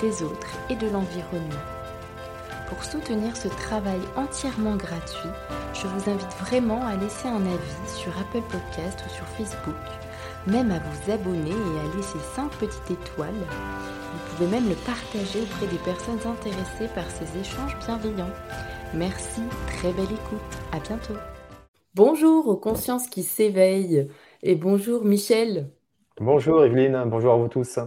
des autres et de l'environnement. Pour soutenir ce travail entièrement gratuit, je vous invite vraiment à laisser un avis sur Apple Podcast ou sur Facebook, même à vous abonner et à laisser 5 petites étoiles. Vous pouvez même le partager auprès des personnes intéressées par ces échanges bienveillants. Merci, très belle écoute, à bientôt. Bonjour aux consciences qui s'éveillent et bonjour Michel. Bonjour Evelyne, bonjour à vous tous.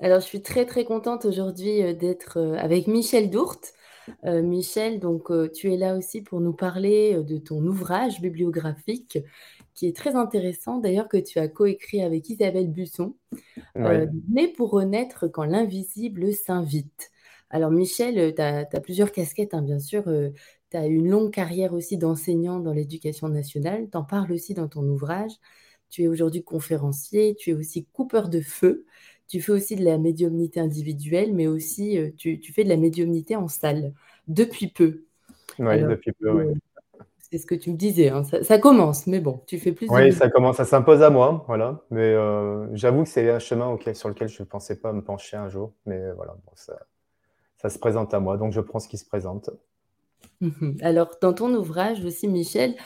Alors, je suis très très contente aujourd'hui euh, d'être euh, avec Michel Dourte. Euh, Michel, donc tu es là aussi pour nous parler de ton ouvrage bibliographique qui est très intéressant, d'ailleurs que tu as coécrit avec Isabelle Busson, Né pour renaître quand l'invisible s'invite. Alors Michel, tu as, plusieurs casquettes, hein, bien sûr. tu as une longue carrière aussi d'enseignant dans l'éducation nationale. Tu en parles aussi dans ton ouvrage. Tu es aujourd'hui conférencier, tu es aussi coupeur de feu. Tu fais aussi de la médiumnité individuelle, mais aussi euh, tu, fais de la médiumnité en salle depuis peu. Oui, depuis peu, oui. Euh, c'est ce que tu me disais, hein. ça, commence, mais bon, tu fais plus. Oui, ça commence, ça s'impose à moi, voilà. Mais euh, j'avoue que c'est un chemin sur lequel je ne pensais pas me pencher un jour, mais voilà, ça, ça se présente à moi, donc je prends ce qui se présente. Mmh Alors, dans ton ouvrage aussi, Michel,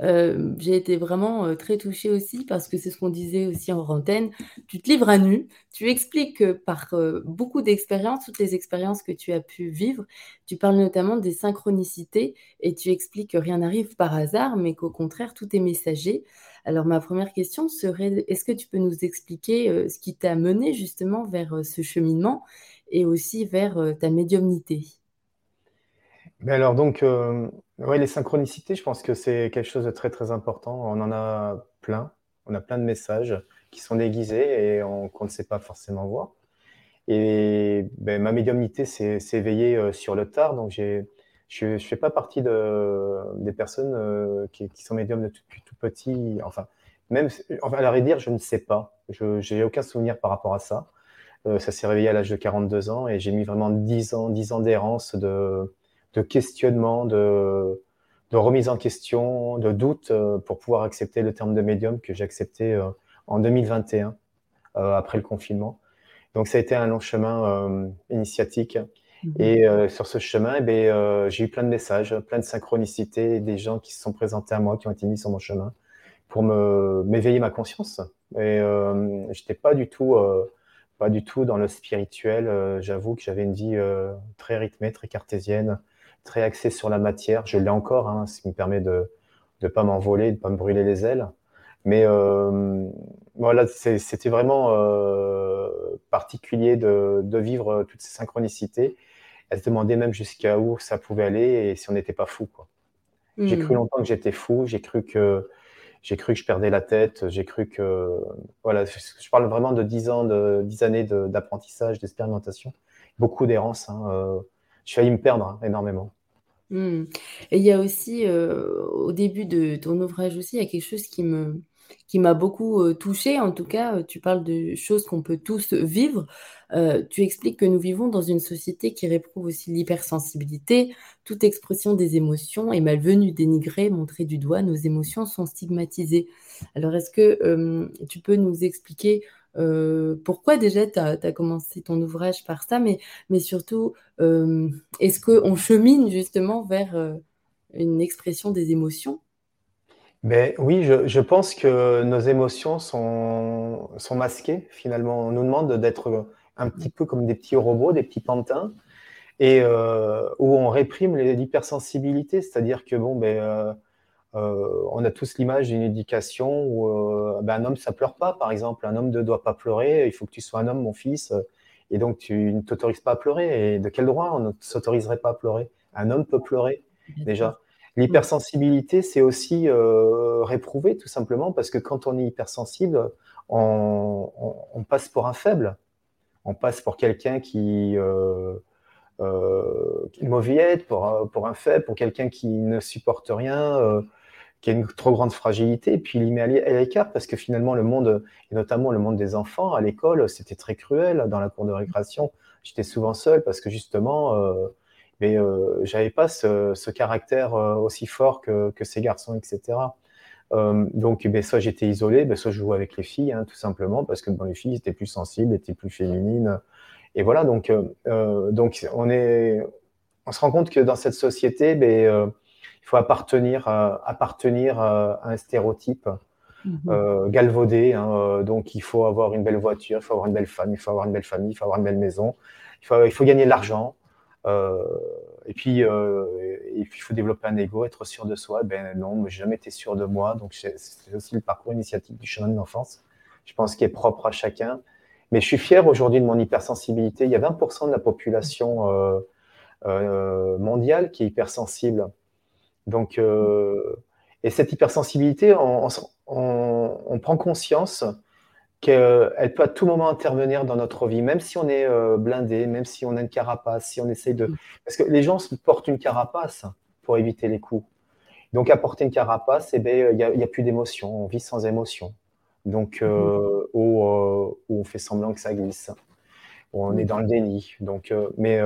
euh, j'ai été vraiment euh, très touchée aussi parce que c'est ce qu'on disait aussi en antenne. Tu te livres à nu, tu expliques par euh, beaucoup d'expériences, toutes les expériences que tu as pu vivre. Tu parles notamment des synchronicités et tu expliques que rien n'arrive par hasard, mais qu'au contraire, tout est messager. Alors, ma première question serait, est-ce que tu peux nous expliquer ce qui t'a mené justement vers ce cheminement et aussi vers ta médiumnité? Mais alors donc, euh, ouais, les synchronicités, je pense que c'est quelque chose de très très important. On en a plein. On a plein de messages qui sont déguisés et qu'on ne sait pas forcément voir. Et ben, ma médiumnité s'est éveillée euh, sur le tard, donc je ne fais pas partie de, des personnes euh, qui, sont médiums depuis tout petit. Enfin, même, enfin, à la dire, je ne sais pas. Je n'ai aucun souvenir par rapport à ça. ça s'est réveillé à l'âge de 42 ans et j'ai mis vraiment 10 ans, 10 ans d'errance de, de questionnement, de, de, remise en question, de doute euh, pour pouvoir accepter le terme de médium que j'ai accepté euh, en 2021, euh, après le confinement. Donc ça a été un long chemin initiatique. Mhm. Et sur ce chemin, eh j'ai eu plein de messages, plein de synchronicités, des gens qui se sont présentés à moi, qui ont été mis sur mon chemin pour me m'éveiller ma conscience. Et euh, j'étais pas du tout, pas du tout dans le spirituel. J'avoue que j'avais une vie très rythmée, très cartésienne, très axé sur la matière. Je l'ai encore, hein, ce qui me permet de ne pas m'envoler, de ne pas me brûler les ailes. Mais euh, voilà, c'était vraiment euh, particulier de, vivre toutes ces synchronicités. Elle se demandait même jusqu'à où ça pouvait aller et si on n'était pas fou. J'ai cru hmm. longtemps que j'étais fou, j'ai cru que j'ai cru que je perdais la tête, j'ai cru que voilà, je parle vraiment de dix ans, de dix années d'apprentissage, d'expérimentation, beaucoup d'errance. Hein, euh, je failli me perdre hein, énormément. Hmm. Et il y a aussi, euh, au début de ton ouvrage aussi, il y a quelque chose qui me, qui m'a beaucoup euh, touchée. En tout cas, euh, tu parles de choses qu'on peut tous vivre. tu expliques que nous vivons dans une société qui réprouve aussi l'hypersensibilité. Toute expression des émotions est malvenue, dénigrée, montrée du doigt. Nos émotions sont stigmatisées. Alors, est-ce que tu peux nous expliquer euh, pourquoi déjà tu as, commencé ton ouvrage par ça, mais, surtout, euh, est-ce qu'on chemine justement vers euh, une expression des émotions? Ben, Oui, je, je, pense que nos émotions sont, sont masquées finalement. On nous demande d'être un petit peu comme des petits robots, des petits pantins, et où on réprime l'hypersensibilité, c'est-à-dire que bon, ben, euh, on a tous l'image d'une éducation où euh, ben, un homme, ça pleure pas, par exemple. Un homme ne doit pas pleurer. Il faut que tu sois un homme, mon fils. Et donc, tu ne t'autorises pas à pleurer. Et de quel droit on ne s'autoriserait pas à pleurer? Un homme peut pleurer, déjà. L'hypersensibilité, c'est aussi euh, réprouvé, tout simplement, parce que quand on est hypersensible, on, passe pour un faible. On passe pour quelqu'un qui, une mauviette, pour, pour un fait, pour quelqu'un qui ne supporte rien, qui a une trop grande fragilité, et puis il met à l'écart parce que finalement le monde, et notamment le monde des enfants à l'école, c'était très cruel dans la cour de récréation. J'étais souvent seul parce que justement, mais j'avais pas ce, caractère aussi fort que, que, ces garçons, etc. Euh, donc, ben, soit j'étais isolé, ben, soit je jouais avec les filles, hein, tout simplement, parce que bon, les filles étaient plus sensibles, étaient plus féminines. Et voilà, donc, euh, euh, donc on, est, on se rend compte que dans cette société, ben, il faut appartenir, appartenir à un stéréotype mhm. galvaudé. Hein, donc, il faut avoir une belle voiture, il faut avoir une belle femme, il faut avoir une belle famille, il faut avoir une belle maison, il faut, il faut gagner de l'argent. Et puis, euh, et puis, il faut développer un ego, être sûr de soi. Ben non, j'ai jamais été sûr de moi. Donc, c'est aussi le parcours initiatique du chemin de l'enfance. Je pense qu'il est propre à chacun. Mais je suis fier aujourd'hui de mon hypersensibilité. Il y a 20% de la population euh, euh, mondiale qui est hypersensible. Donc, euh, et cette hypersensibilité, on, on, on prend conscience qu'elle peut à tout moment intervenir dans notre vie, même si on est euh, blindé, même si on a une carapace, si on essaye de... Mm. Parce que les gens portent une carapace pour éviter les coups. Donc, apporter une carapace, eh ben, il n'y a, plus d'émotion, on vit sans émotion. Donc, euh, mm. euh, où, on fait semblant que ça glisse, où on est mm. dans le déni. Donc, mais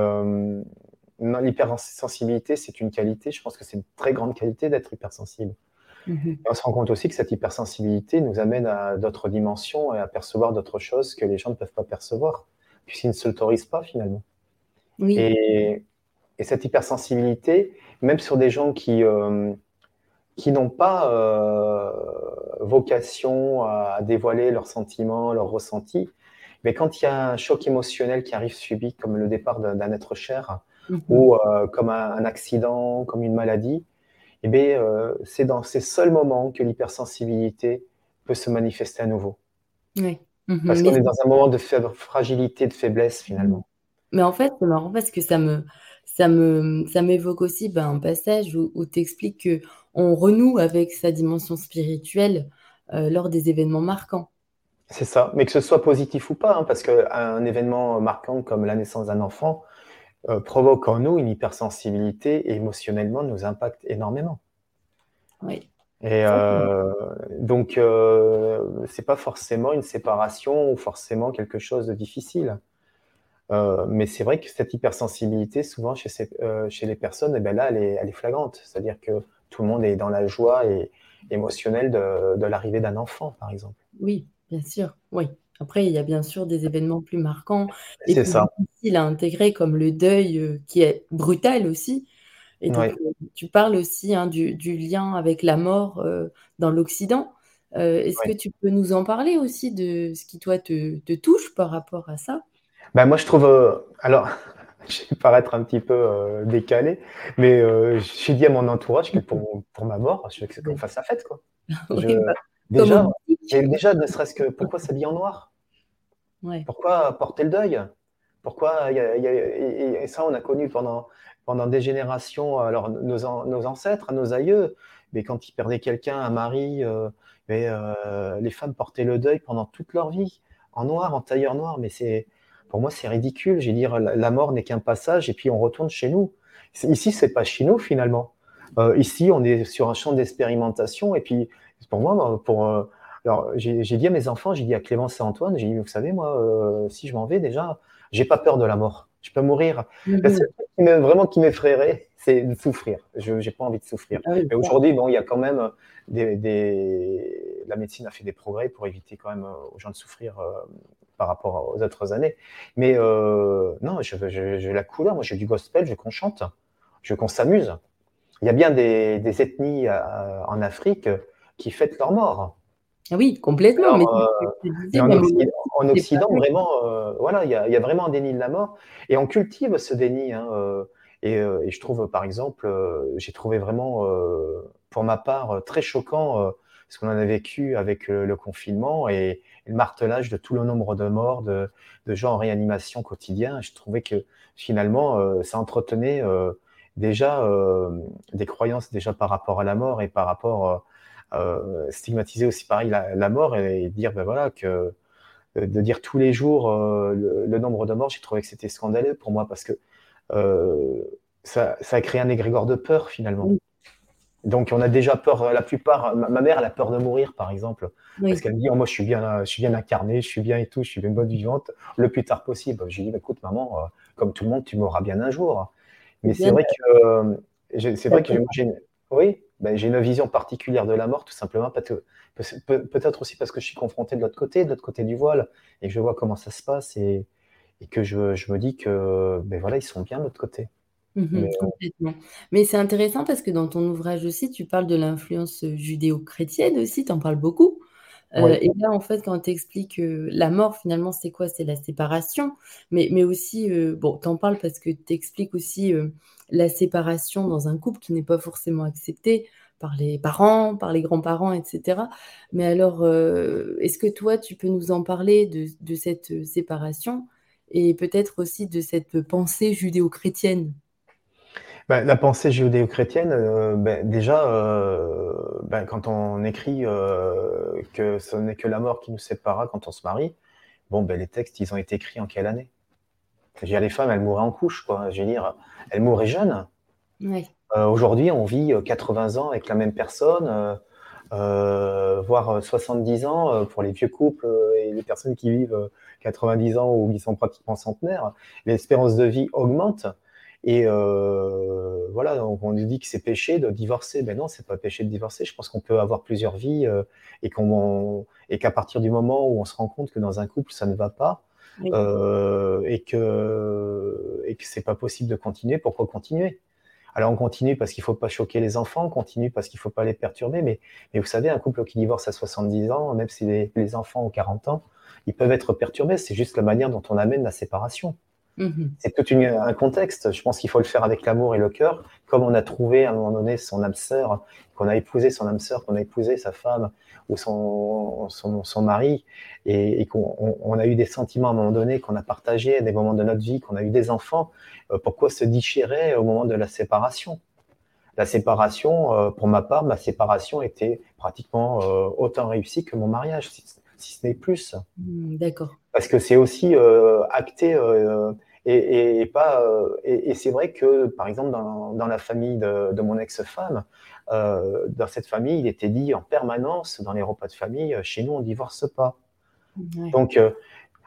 l'hypersensibilité, c'est une qualité, je pense que c'est une très grande qualité d'être hypersensible. Mhm. on se rend compte aussi que cette hypersensibilité nous amène à d'autres dimensions et à percevoir d'autres choses que les gens ne peuvent pas percevoir, puisqu'ils ne se l'autorisent pas finalement. Et, cette hypersensibilité, même sur des gens qui, euh, qui n'ont pas euh, vocation à, dévoiler leurs sentiments, leurs ressentis, mais quand il y a un choc émotionnel qui arrive subi, comme le départ d'un être cher, ou euh, comme un, accident, comme une maladie, eh bien, euh, c'est dans ces seuls moments que l'hypersensibilité peut se manifester à nouveau. Oui. Mhm. Parce qu'on est dans un moment de fragilité, de faiblesse finalement. Mais en fait, c'est marrant parce que ça me, ça me, ça m'évoque aussi ben, un passage où, tu expliques que on renoue avec sa dimension spirituelle euh, lors des événements marquants. C'est ça, mais que ce soit positif ou pas, hein, parce qu'un événement marquant comme la naissance d'un enfant, euh, provoque en nous une hypersensibilité et émotionnellement nous impacte énormément. Oui. Et euh, donc, euh, c'est pas forcément une séparation ou forcément quelque chose de difficile. Euh, mais c'est vrai que cette hypersensibilité, souvent chez, chez les personnes, eh ben là, elle est, elle est flagrante. C'est-à-dire que tout le monde est dans la joie et émotionnelle de, de l'arrivée d'un enfant, par exemple. Oui, bien sûr. Oui. Après, il y a bien sûr des événements plus marquants et plus difficiles à intégrer, comme le deuil, euh, qui est brutal aussi. Et donc, euh, tu parles aussi hein, du, lien avec la mort euh, dans l'Occident. est-ce que tu peux nous en parler aussi de ce qui, toi, te, touche par rapport à ça? Ben, Moi, je trouve. alors, je vais paraître un petit peu décalé, mais j'ai dit à mon entourage que pour, pour ma mort, je veux qu'on fasse la fête. Quoi. Bah, Déjà, déjà ne serait-ce que pourquoi s'habiller en noir? Pourquoi porter le deuil? Pourquoi et, ça, on a connu pendant, pendant des générations, alors nos, nos ancêtres, nos aïeux, mais quand ils perdaient quelqu'un, un mari, euh, mais, euh, les femmes portaient le deuil pendant toute leur vie, en noir, en tailleur noir. Mais c'est, pour moi, c'est ridicule. J'ai dire, la, mort n'est qu'un passage et puis on retourne chez nous. Ici, c'est pas chez nous finalement. Euh, ici, on est sur un champ d'expérimentation et puis pour moi, pour, euh, alors j'ai dit à mes enfants, j'ai dit à Clémence et Antoine, j'ai dit, vous savez, moi, euh, si je m'en vais déjà, j'ai pas peur de la mort. Je peux mourir. Mm qui vraiment qui m'effraierait, c'est de souffrir. Je n'ai pas envie de souffrir. Ah Mais aujourd'hui, bon, il y a quand même des, la médecine a fait des progrès pour éviter quand même euh, aux gens de souffrir par rapport aux autres années. Mais non, j'ai la couleur. Moi, j'ai du gospel, je veux qu'on chante, je veux qu'on s'amuse. Il y a bien des, des ethnies en Afrique qui fêtent leur mort. Ah oui, complètement. en, Occident, vraiment, euh, voilà, il y, a vraiment un déni de la mort, et on cultive ce déni. Hein, euh, euh, et, je trouve, par exemple, j'ai trouvé vraiment, pour ma part, très choquant ce qu'on en a vécu avec le confinement et, le martelage de tout le nombre de morts, de, de gens en réanimation quotidien. Je trouvais que finalement, ça entretenait déjà des croyances déjà par rapport à la mort et par rapport euh, stigmatiser aussi pareil la, mort et, dire ben voilà que euh, de dire tous les jours euh, le, nombre de morts, j'ai trouvé que c'était scandaleux pour moi parce que ça, ça, a créé un égrégore de peur finalement. Donc on a déjà peur, la plupart, ma, mère elle a peur de mourir par exemple, parce qu'elle me dit oh, moi je suis bien, je suis bien incarné, je suis bien et tout, je suis bien bonne vivante, le plus tard possible. Je lui dis écoute maman, comme tout le monde tu mourras bien un jour. Mais c'est vrai que c'est vrai que j'ai oui, ben, j'ai une vision particulière de la mort, tout simplement, peut-être aussi parce que je suis confronté de l'autre côté, de l'autre côté du voile, et que je vois comment ça se passe, et, que je, me dis que, ben voilà, ils sont bien de l'autre côté. Mmh mais, complètement. Mais c'est intéressant parce que dans ton ouvrage aussi, tu parles de l'influence judéo-chrétienne aussi, tu en parles beaucoup. Euh, et là, en fait, quand tu expliques la mort, finalement, c'est quoi? C'est la séparation. Mais, mais aussi, bon, tu en parles parce que tu expliques aussi la séparation dans un couple qui n'est pas forcément accepté par les parents, par les grands-parents, etc. Mais alors, est-ce que toi, tu peux nous en parler de, cette séparation et peut-être aussi de cette pensée judéo-chrétienne? Ben, la pensée judéo-chrétienne, ben, déjà, ben, quand on écrit que ce n'est que la mort qui nous séparera quand on se marie, bon, les textes, ils ont été écrits en quelle année? Les femmes, elles mouraient en couche, quoi. Je veux dire, elles mouraient jeunes. Euh, aujourd'hui, on vit 80 euh, ans avec la même personne, euh, voire 70 ans pour les vieux couples et les personnes qui vivent 90 ans ou qui sont pratiquement centenaires. L'espérance de vie augmente. Et voilà, donc on nous dit que c'est péché de divorcer. Ben non, c'est pas péché de divorcer. Je pense qu'on peut avoir plusieurs vies et qu'à partir du moment où on se rend compte que dans un couple ça ne va pas, euh, et que et que c'est pas possible de continuer. Pourquoi continuer? Alors on continue parce qu'il faut pas choquer les enfants, on continue parce qu'il faut pas les perturber, mais, mais vous savez, un couple qui divorce à 70 ans, même si les, les enfants ont 40 ans, ils peuvent être perturbés. C'est juste la manière dont on amène la séparation. Mmh c'est tout un contexte. Je pense qu'il faut le faire avec l'amour et le cœur, comme on a trouvé à un moment donné son âme sœur, qu'on a épousé son âme sœur, qu'on a épousé sa femme ou son, son, mari, et, qu'on a eu des sentiments à un moment donné, qu'on a partagé à des moments de notre vie, qu'on a eu des enfants. Euh, pourquoi se déchirer au moment de la séparation? La séparation, euh, pour ma part, ma séparation était pratiquement euh, autant réussie que mon mariage, si, ce n'est plus. Mmh, d'accord. Parce que c'est aussi acté et, pas, euh, et, c'est vrai que, par exemple, dans, dans la famille de, de mon ex-femme, euh, dans cette famille, il était dit en permanence, dans les repas de famille, euh, chez nous, on ne divorce pas. Donc,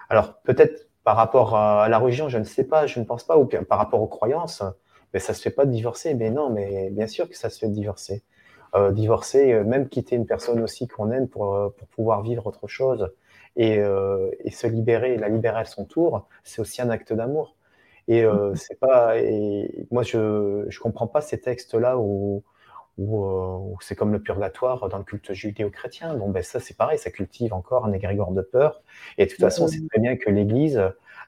alors peut-être par rapport à la religion, je ne sais pas, je ne pense pas, ou par rapport aux croyances, mais ça se fait pas de divorcer. Mais non, mais bien sûr que ça se fait de divorcer. Euh, divorcer, même quitter une personne aussi qu'on aime pour, pour pouvoir vivre autre chose et, euh, et, se libérer, la libérer à son tour, c'est aussi un acte d'amour. Et euh, mmh. c'est pas, et moi je je comprends pas ces textes-là où, où, euh, où c'est comme le purgatoire dans le culte judéo-chrétien. Bon ben ça c'est pareil, ça cultive encore un égrégore de peur. Et de toute façon, c'est très bien que l'Église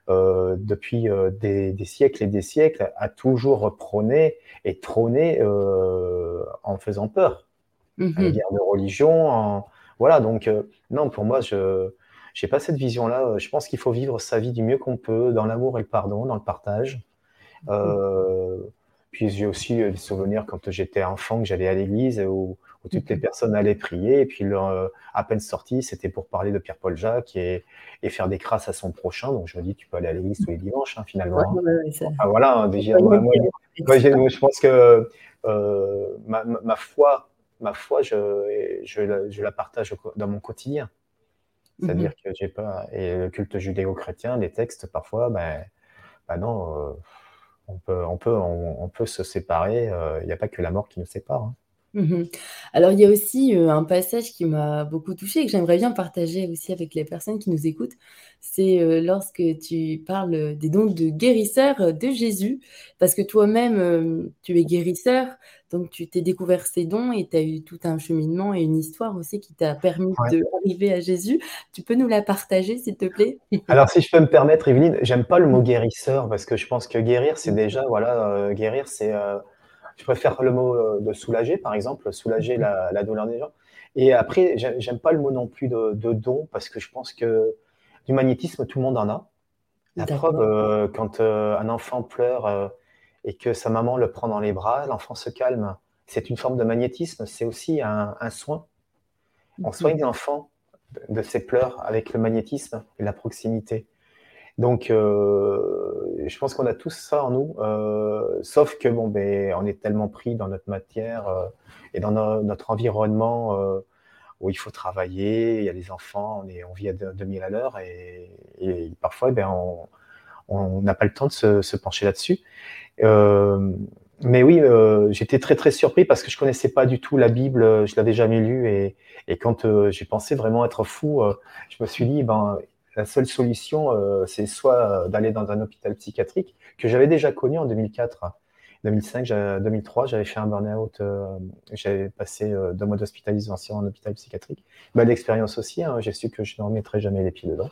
euh, depuis des, des, siècles et des siècles, a toujours prôné et trôné en faisant peur. Mmh. À l'égard de religion. En... Voilà, donc non, pour moi, je j'ai pas cette vision-là. Je pense qu'il faut vivre sa vie du mieux qu'on peut, dans l'amour et le pardon, dans le partage. Euh, puis j'ai aussi des souvenirs quand j'étais enfant que j'allais à l'église où, toutes les personnes allaient prier et puis euh, à peine sorti, c'était pour parler de Pierre-Paul Jacques et, et, faire des crasses à son prochain. Donc je me dis, tu peux aller à l'église tous les dimanches hein, finalement. ah, voilà, hein, déjà, moi, je pense que euh, ma, ma, foi, ma foi, je, je, je la partage dans mon quotidien. C'est-à-dire mmh que j'ai pas. Et le culte judéo-chrétien, les textes, parfois, ben, ben non, euh, on, peut, on, peut, on, peut se séparer. Euh, il n'y a pas que la mort qui nous sépare. Hein. Mmh Alors, il y a aussi un passage qui m'a beaucoup touchée et que j'aimerais bien partager aussi avec les personnes qui nous écoutent. C'est lorsque tu parles des dons de guérisseur de Jésus, parce que toi-même, tu es guérisseur, donc tu t'es découvert ces dons et tu as eu tout un cheminement et une histoire aussi qui t'a permis d'arriver à Jésus. Tu peux nous la partager, s'il te plaît? Alors, si je peux me permettre, Evelyne, j'aime pas le mot guérisseur parce que je pense que guérir, c'est déjà, voilà, guérir, c'est je préfère le mot euh, de soulager, par exemple, soulager la, douleur des gens. Et après, j'aime pas le mot non plus de, don parce que je pense que du magnétisme, tout le monde en a. La preuve, euh, quand euh, un enfant pleure et que sa maman le prend dans les bras, l'enfant se calme. C'est une forme de magnétisme, c'est aussi un, soin. On soigne l'enfant de ses pleurs avec le magnétisme et la proximité. Donc, je pense qu'on a tous ça en nous, sauf que bon, ben, on est tellement pris dans notre matière et dans notre environnement où il faut travailler, il y a les enfants, on, est, on vit à 2000 à l'heure et, parfois, ben, on n'a pas le temps de se, pencher là-dessus. Euh, mais oui, euh, j'étais très très surpris parce que je connaissais pas du tout la Bible, je l'avais jamais lue et, et quand euh, j'ai pensé vraiment être fou, je me suis dit ben la seule solution c'est soit d'aller dans un hôpital psychiatrique que j'avais déjà connu en 2004. 2005, 2003, j'avais fait un burn-out, j'avais passé deux mois d'hospitalisation en hôpital psychiatrique. Belle expérience aussi, hein, j'ai su que je ne remettrai jamais les pieds dedans.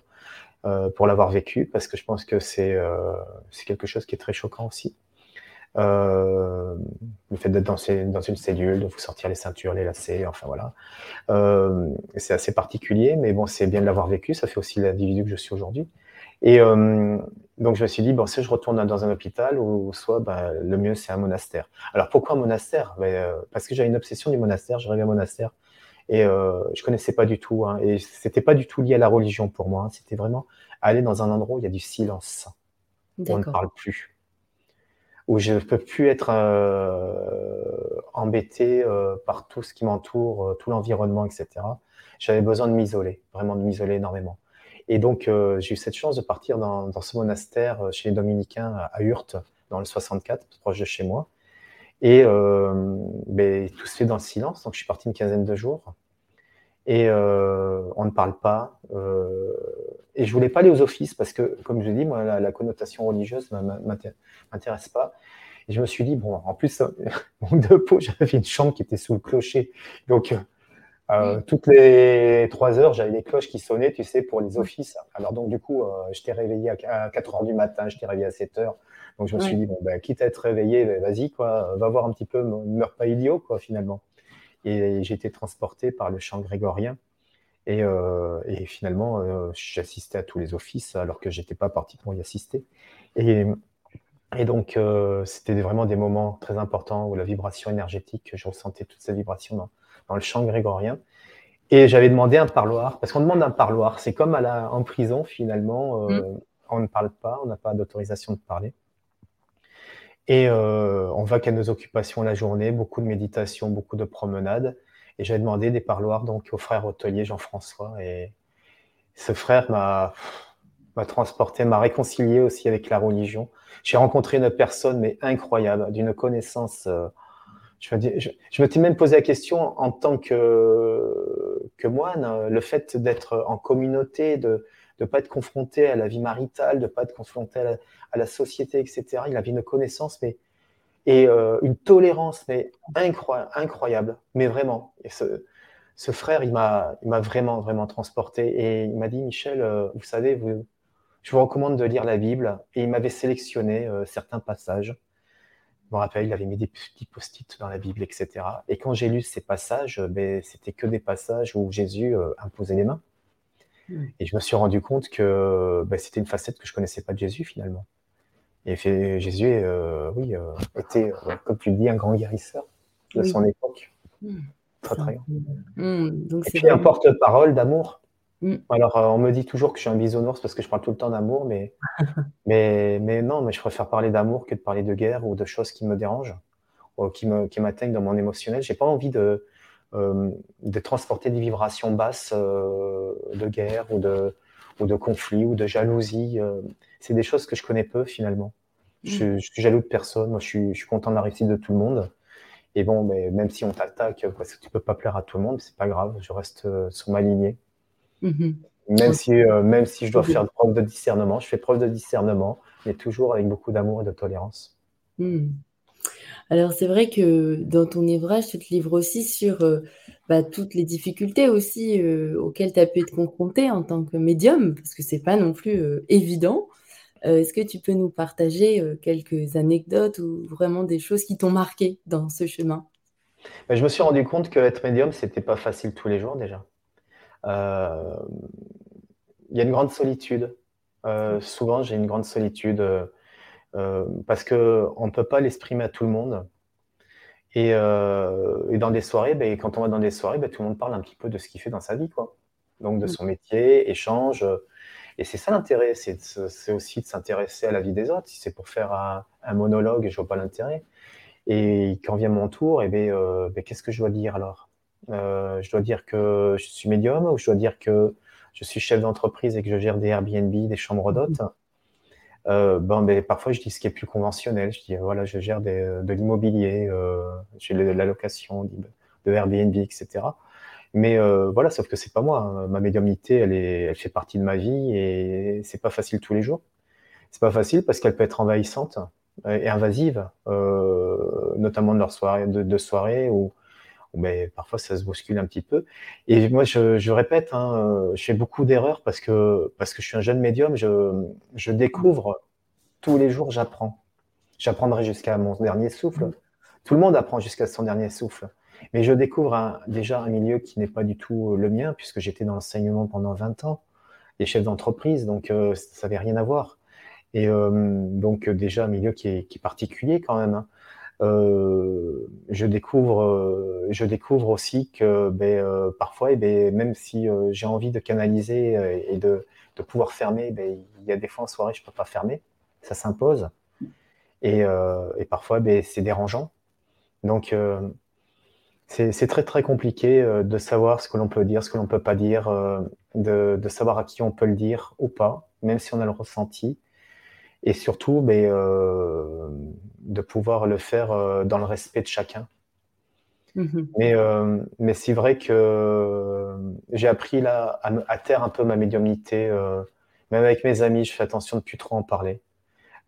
Euh, pour l'avoir vécu, parce que je pense que c'est euh, quelque chose qui est très choquant aussi. Euh, le fait d'être dans, dans, une cellule, de vous sortir les ceintures, les lacets, enfin voilà. Euh, c'est assez particulier, mais bon, c'est bien de l'avoir vécu, ça fait aussi l'individu que je suis aujourd'hui. Et euh, donc je me suis dit, bon, si je retourne dans un hôpital, ou soit ben, le mieux c'est un monastère. Alors pourquoi un monastère? Ben, Parce que j'avais une obsession du monastère, je rêvais un monastère et je connaissais pas du tout. Hein, et c'était pas du tout lié à la religion pour moi. Hein. c'était vraiment aller dans un endroit où il y a du silence, où on ne parle plus, où je ne peux plus être euh, embêté euh, par tout ce qui m'entoure, euh, tout l'environnement, etc. J'avais besoin de m'isoler, vraiment de m'isoler énormément. Et donc, euh, j'ai eu cette chance de partir dans, dans ce monastère chez les Dominicains à Hurte, dans le 64, proche de chez moi. Et euh, ben, tout se fait dans le silence. Donc, je suis parti une quinzaine de jours. Et euh, on ne parle pas. Euh, et je voulais pas aller aux offices parce que, comme je dis, moi, la, connotation religieuse m'intéresse pas. Et je me suis dit, bon, en plus, mon de peau, j'avais une chambre qui était sous le clocher. Donc, euh, toutes les trois heures, j'avais des cloches qui sonnaient, tu sais, pour les offices. Alors, donc, du coup, euh, je t'ai réveillé à 4 heures du matin, je t'ai réveillé à 7 heures. Donc je me suis dit, bon, ben, quitte à être réveillé, ben, vas-y, quoi, va voir un petit peu, ne meurs pas idiot, quoi, finalement. Et j'ai été transporté par le chant grégorien. Et, euh, et finalement, euh, j'assistais à tous les offices alors que j'étais pas parti pour y assister. Et, et donc, euh, c'était vraiment des moments très importants où la vibration énergétique, je ressentais toutes ces vibrations dans, dans le chant grégorien. Et j'avais demandé un parloir, parce qu'on demande un parloir. C'est comme à la, en prison, finalement, mmh. on ne parle pas, on n'a pas d'autorisation de parler. Et euh, on va qu'à nos occupations la journée, beaucoup de méditation, beaucoup de promenades. Et j'avais demandé des parloirs donc au frère hôtelier Jean-François. Et ce frère m'a transporté, m'a réconcilié aussi avec la religion. J'ai rencontré une personne mais incroyable, d'une connaissance. Euh, je me, je me même posé la question en tant que, que moine, le fait d'être en communauté, de, de pas être confronté à la vie maritale, de pas être confronté à la, société, etc. Il avait une connaissance, mais et euh, une tolérance, mais incroyable, mais vraiment. Ce, frère, il m'a, il m'a vraiment, vraiment transporté. Et il m'a dit, Michel, euh, vous savez, vous, je vous recommande de lire la Bible. Et il m'avait sélectionné euh, certains passages. Je me rappelle, il avait mis des petits post-it dans la Bible, etc. Et quand j'ai lu ces passages, ben, c'était que des passages où Jésus imposait les mains. Et je me suis rendu compte que bah, c'était une facette que je connaissais pas de Jésus finalement. Et fait, Jésus, euh, oui, euh, était, euh, comme tu le dis, un grand guérisseur de son époque. Mmh. Très, très grand. Mmh. Donc Et puis un porte-parole d'amour. Mmh. Alors, on me dit toujours que je suis un bisounours parce que je parle tout le temps d'amour, mais, mais, mais non, mais je préfère parler d'amour que de parler de guerre ou de choses qui me dérangent, ou qui m'atteignent qui dans mon émotionnel. J'ai pas envie de, de transporter des vibrations basses euh, de guerre ou de, ou de conflit ou de jalousie. Euh, c'est des choses que je connais peu finalement. Je, mm. suis jaloux de personne. Moi, je suis, je suis, content de la réussite de tout le monde. Et bon, mais même si on t'attaque, parce que tu peux pas plaire à tout le monde, c'est pas grave. Je reste sur ma lignée. Mm-hmm. Même, si, même si je dois faire preuve de discernement, je fais preuve de discernement, mais toujours avec beaucoup d'amour et de tolérance. Mm. Alors c'est vrai que dans ton ouvrage, tu te livres aussi sur euh, bah, toutes les difficultés aussi euh, auxquelles tu as pu être confronté en tant que médium, parce que c'est pas non plus euh, évident. Est-ce que tu peux nous partager quelques anecdotes ou vraiment des choses qui t'ont marqué dans ce chemin? Bah, Je me suis rendu compte que être médium, c'était pas facile tous les jours déjà. Il y a une grande solitude. souvent, j'ai une grande solitude euh, parce qu'on ne peut pas l'exprimer à tout le monde. Et, euh, et, dans des soirées, ben, quand on va dans des soirées, ben, tout le monde parle un petit peu de ce qu'il fait dans sa vie, quoi. Donc de mm. son métier, échange. Et c'est ça l'intérêt, c'est aussi de s'intéresser à la vie des autres. Si c'est pour faire un, monologue, je vois pas l'intérêt. Et quand vient mon tour, et eh ben, euh, ben, qu'est-ce que je dois dire alors? Euh, Je dois dire que je suis médium ou je dois dire que je suis chef d'entreprise et que je gère des Airbnb, des chambres d'hôtes? Euh, bon, ben, parfois, je dis ce qui est plus conventionnel. Je dis, voilà, je gère de l'immobilier, euh, j'ai la location de Airbnb, etc. Mais euh, voilà, sauf que c'est pas moi. Hein. Ma médiumnité, elle, est, elle fait partie de ma vie et c'est pas facile tous les jours. C'est pas facile parce qu'elle peut être envahissante et invasive, euh, notamment de leur soirée, de, de soirée où, ben, parfois ça se bouscule un petit peu. Et moi, je, je répète, hein, je fais beaucoup d'erreurs parce que, parce que je suis un jeune médium, je, je découvre tous les jours, j'apprends. J'apprendrai jusqu'à mon dernier souffle. Tout le monde apprend jusqu'à son dernier souffle. Mais je découvre déjà un milieu qui n'est pas du tout le mien, puisque j'étais dans l'enseignement pendant 20 ans, et chef d'entreprise, donc euh, ça n'avait rien à voir. Et euh, donc déjà un milieu qui est, qui est particulier quand même. Hein. Euh, je découvre, je découvre aussi que ben, parfois, eh ben, même si j'ai envie de canaliser et de, pouvoir fermer, ben, il y a des fois en soirée je peux pas fermer, ça s'impose. Et, parfois, ben, c'est dérangeant. Donc c'est très très compliqué euh, de savoir ce que l'on peut dire, ce que l'on ne peut pas dire, euh, de, savoir à qui on peut le dire ou pas, même si on a le ressenti. Et surtout, ben, euh, de pouvoir le faire dans le respect de chacun. Mm-hmm. Mais, mais c'est vrai que j'ai appris là à, à, taire un peu ma médiumnité. même avec mes amis, je fais attention de ne plus trop en parler.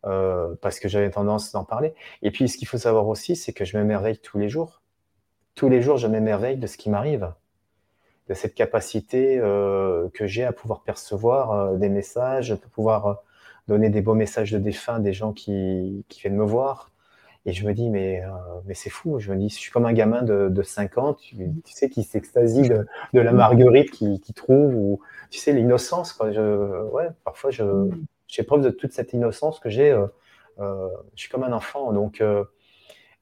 parce que j'avais tendance d'en parler. Et puis, ce qu'il faut savoir aussi, c'est que je m'émerveille tous les jours tous les jours, je m'émerveille de ce qui m'arrive, de cette capacité euh, que j'ai à pouvoir percevoir euh, des messages, de pouvoir euh, donner des beaux messages de défunts des gens qui, viennent me voir. Et je me dis, mais, mais c'est fou. Je me dis, je suis comme un gamin de, de 5 ans, tu, sais, qui s'extasie de, la marguerite qu'il qui trouve, ou tu sais, l'innocence. ouais, parfois, j'ai preuve de toute cette innocence que j'ai. je suis comme un enfant. Donc,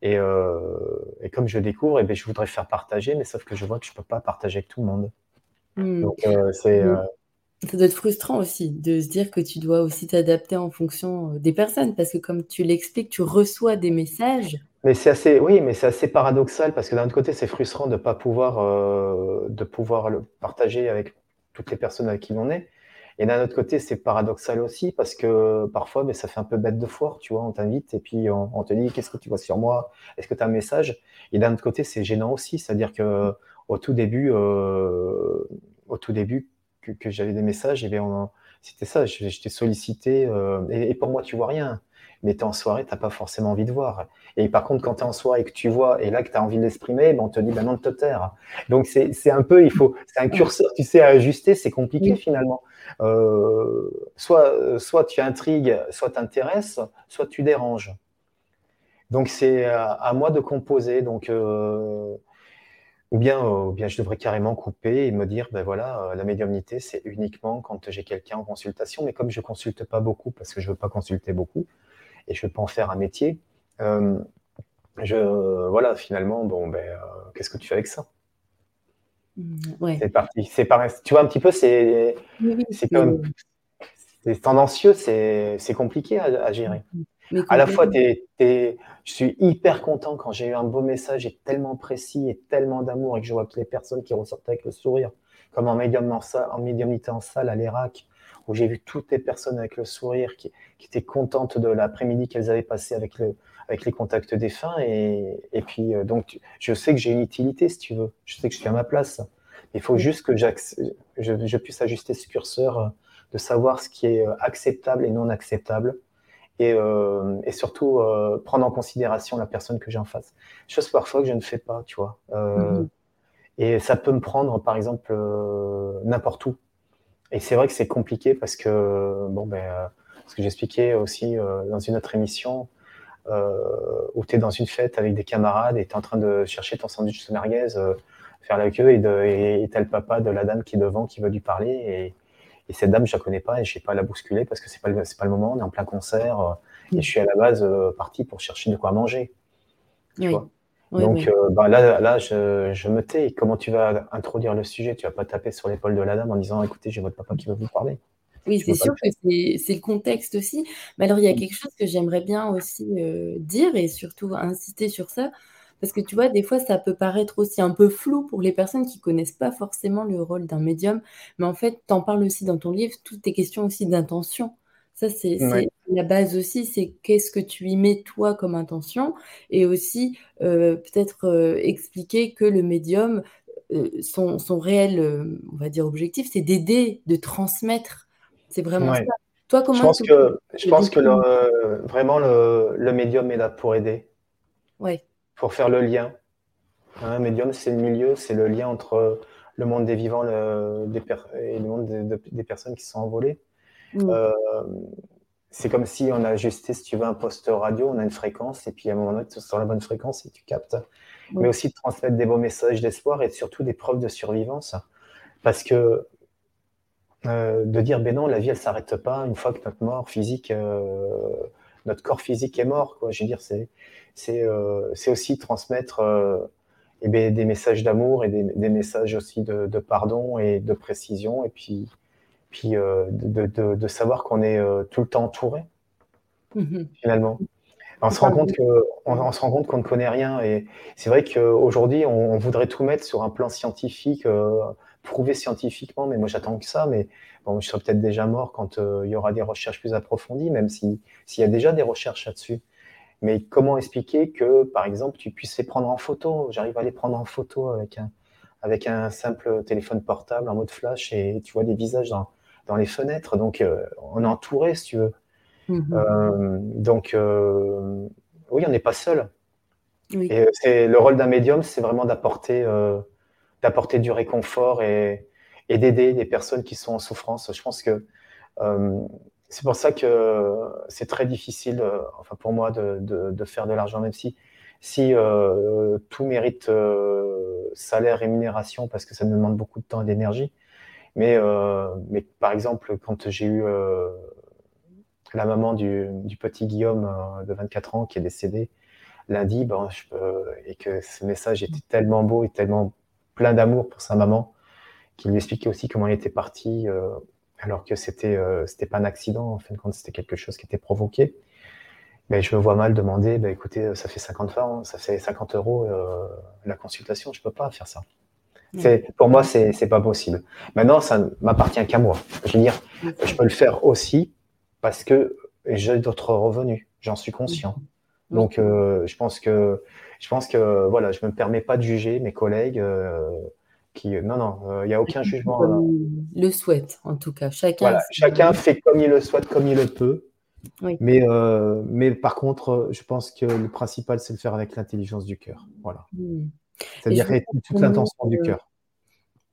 euh, et, comme je découvre, et eh bien, je voudrais faire partager, mais sauf que je vois que je ne peux pas partager avec tout le monde. Hmm. Donc, euh, c'est. Euh, ça doit être frustrant aussi de se dire que tu dois aussi t'adapter en fonction des personnes, parce que comme tu l'expliques, tu reçois des messages. Mais c'est assez, oui, mais c'est assez paradoxal parce que d'un autre côté, c'est frustrant de pas pouvoir, de pouvoir le partager avec toutes les personnes avec qui l'on est. Et d'un autre côté, c'est paradoxal aussi parce que parfois, mais ça fait un peu bête de foire, tu vois, on t'invite et puis on, te dit qu'est-ce que tu vois sur moi, est-ce que tu as un message? Et d'un autre côté, c'est gênant aussi, c'est-à-dire que au tout début, euh, au tout début que, j'avais des messages, et bien c'était ça, j'étais sollicité euh, et, pour moi, tu vois rien. Mais tu es en soirée, tu n'as pas forcément envie de voir. Et par contre, quand tu es en soirée et que tu vois, et là que tu as envie de l'exprimer, ben on te dit ben non de te taire. Donc c'est un peu, il faut, c'est un curseur, tu sais, à ajuster, c'est compliqué finalement. Euh, soit, soit tu intrigues, soit tu intéresses, soit tu déranges. Donc c'est à, moi de composer. Donc, euh, ou, bien, ou bien je devrais carrément couper et me dire, ben voilà, la médiumnité, c'est uniquement quand j'ai quelqu'un en consultation. Mais comme je consulte pas beaucoup, parce que je veux pas consulter beaucoup, et je veux pas en faire un métier, euh, je, voilà, finalement, bon, ben, qu'est-ce que tu fais avec ça? Mmh, c'est parti. C'est Tu vois un petit peu, c'est comme c'est tendancieux, c'est compliqué à, gérer. À la fois, je suis hyper content quand j'ai eu un beau message et tellement précis et tellement d'amour et que je vois que les personnes qui ressortent avec le sourire, comme en, médiumnité en salle à l'Irak, où j'ai vu toutes les personnes avec le sourire qui, qui étaient contentes de l'après-midi qu'elles avaient passé avec, le, avec les contacts défunts. Et, et puis, euh, donc, je sais que j'ai une utilité, si tu veux. Je sais que je suis à ma place. Il faut juste que je, je, puisse ajuster ce curseur, euh, de savoir ce qui est euh, acceptable et non acceptable. Et, et surtout, prendre en considération la personne que j'ai en face. Chose parfois que je ne fais pas, tu vois. Mm-hmm. Et ça peut me prendre, par exemple, n'importe où. Et c'est vrai que c'est compliqué parce que, bon, ben, ce que j'expliquais aussi dans une autre émission, euh, où tu es dans une fête avec des camarades et tu es en train de chercher ton sandwich de merguez, euh, faire la queue, et tu as le papa de la dame qui est devant qui veut lui parler. Et, cette dame, je la connais pas et je sais pas la bousculer parce que c'est pas, pas le moment, on est en plein concert euh, et je suis à la base parti pour chercher de quoi manger. Donc bah, là, là je, je, me tais. Comment tu vas introduire le sujet? Tu vas pas taper sur l'épaule de la dame en disant écoutez, j'ai votre papa qui veut vous parler. Oui, c'est sûr que c'est le contexte aussi. Mais alors, il y a quelque chose que j'aimerais bien aussi euh, dire et surtout insister sur ça. Parce que tu vois, des fois, ça peut paraître aussi un peu flou pour les personnes qui connaissent pas forcément le rôle d'un médium. Mais en fait, tu en parles aussi dans ton livre, toutes tes questions aussi d'intention. Ça, c'est la base aussi, c'est qu'est-ce que tu y mets toi comme intention et aussi euh, peut-être euh, expliquer que le médium, son, son, réel, on va dire, objectif, c'est d'aider, de transmettre c'est vraiment ça. Toi, comment je pense que, je pense que vraiment le, médium est là pour aider. Ouais. Pour faire le lien. Un médium, c'est le milieu, c'est le lien entre le monde des vivants des et le monde des personnes qui sont envolées. Mm. Euh, c'est comme si on a ajusté, si tu veux, un poste radio, on a une fréquence, et puis à un moment donné, tu es sur la bonne fréquence et tu captes. Mais aussi de transmettre des beaux messages d'espoir et surtout des preuves de survivance. Parce que euh, de dire ben non, la vie elle s'arrête pas une fois que notre mort physique, euh, notre corps physique est mort. Quoi. Je veux dire, c'est c'est euh, aussi transmettre eh ben, des messages d'amour et des, des, messages aussi de, de, pardon et de précision et puis puis de, de, de, savoir qu'on est tout le temps entouré mm-hmm. finalement. On se, rend compte que, on, se rend compte qu'on ne connaît rien. Et c'est vrai qu'aujourd'hui, on, on, voudrait tout mettre sur un plan scientifique, prouvé scientifiquement, mais moi j'attends que ça, mais bon, je serai peut-être déjà mort quand euh, il y aura des recherches plus approfondies, même s'il y a déjà des recherches là-dessus. Mais comment expliquer que, par exemple, tu puisses les prendre en photo? J'arrive à les prendre en photo avec un, avec un simple téléphone portable en mode flash et tu vois des visages dans, dans les fenêtres. Donc, euh, on est entouré, si tu veux. Mm-hmm. Euh, donc, oui, on n'est pas seul. Et c'est le rôle d'un médium, c'est vraiment d'apporter d'apporter du réconfort et, et d'aider des personnes qui sont en souffrance. Je pense que euh, c'est pour ça que c'est très difficile, euh, enfin pour moi, de, de, faire de l'argent, même si, si euh, tout mérite salaire, rémunération, parce que ça me demande beaucoup de temps et d'énergie. Mais, mais par exemple, quand j'ai eu la maman du, du, petit Guillaume de 24 ans qui est décédé lundi, ben, et que ce message était tellement beau et tellement plein d'amour pour sa maman, qui lui expliquait aussi comment il était parti, euh, alors que c'était euh, c'était pas un accident, en fin de compte, c'était quelque chose qui était provoqué. Mais je me vois mal demander, bah, écoutez, ça fait 50 francs, ça fait 50 euros euh, la consultation, je peux pas faire ça. C'est, pour moi, c'est, c'est pas possible. Maintenant, ça ne m'appartient qu'à moi. Je veux dire, je peux le faire aussi parce que j'ai d'autres revenus. J'en suis conscient. Donc, je pense que je pense que voilà, je me permets pas de juger mes collègues. Euh, qui, non, non, il euh, n'y a aucun jugement. le souhaite, en tout cas. Chacun, chacun fait comme il le souhaite, comme il le peut. Mais, euh, mais par contre, je pense que le principal, c'est de faire avec l'intelligence du cœur. Voilà. Hmm. C'est-à-dire toute l'intention du cœur.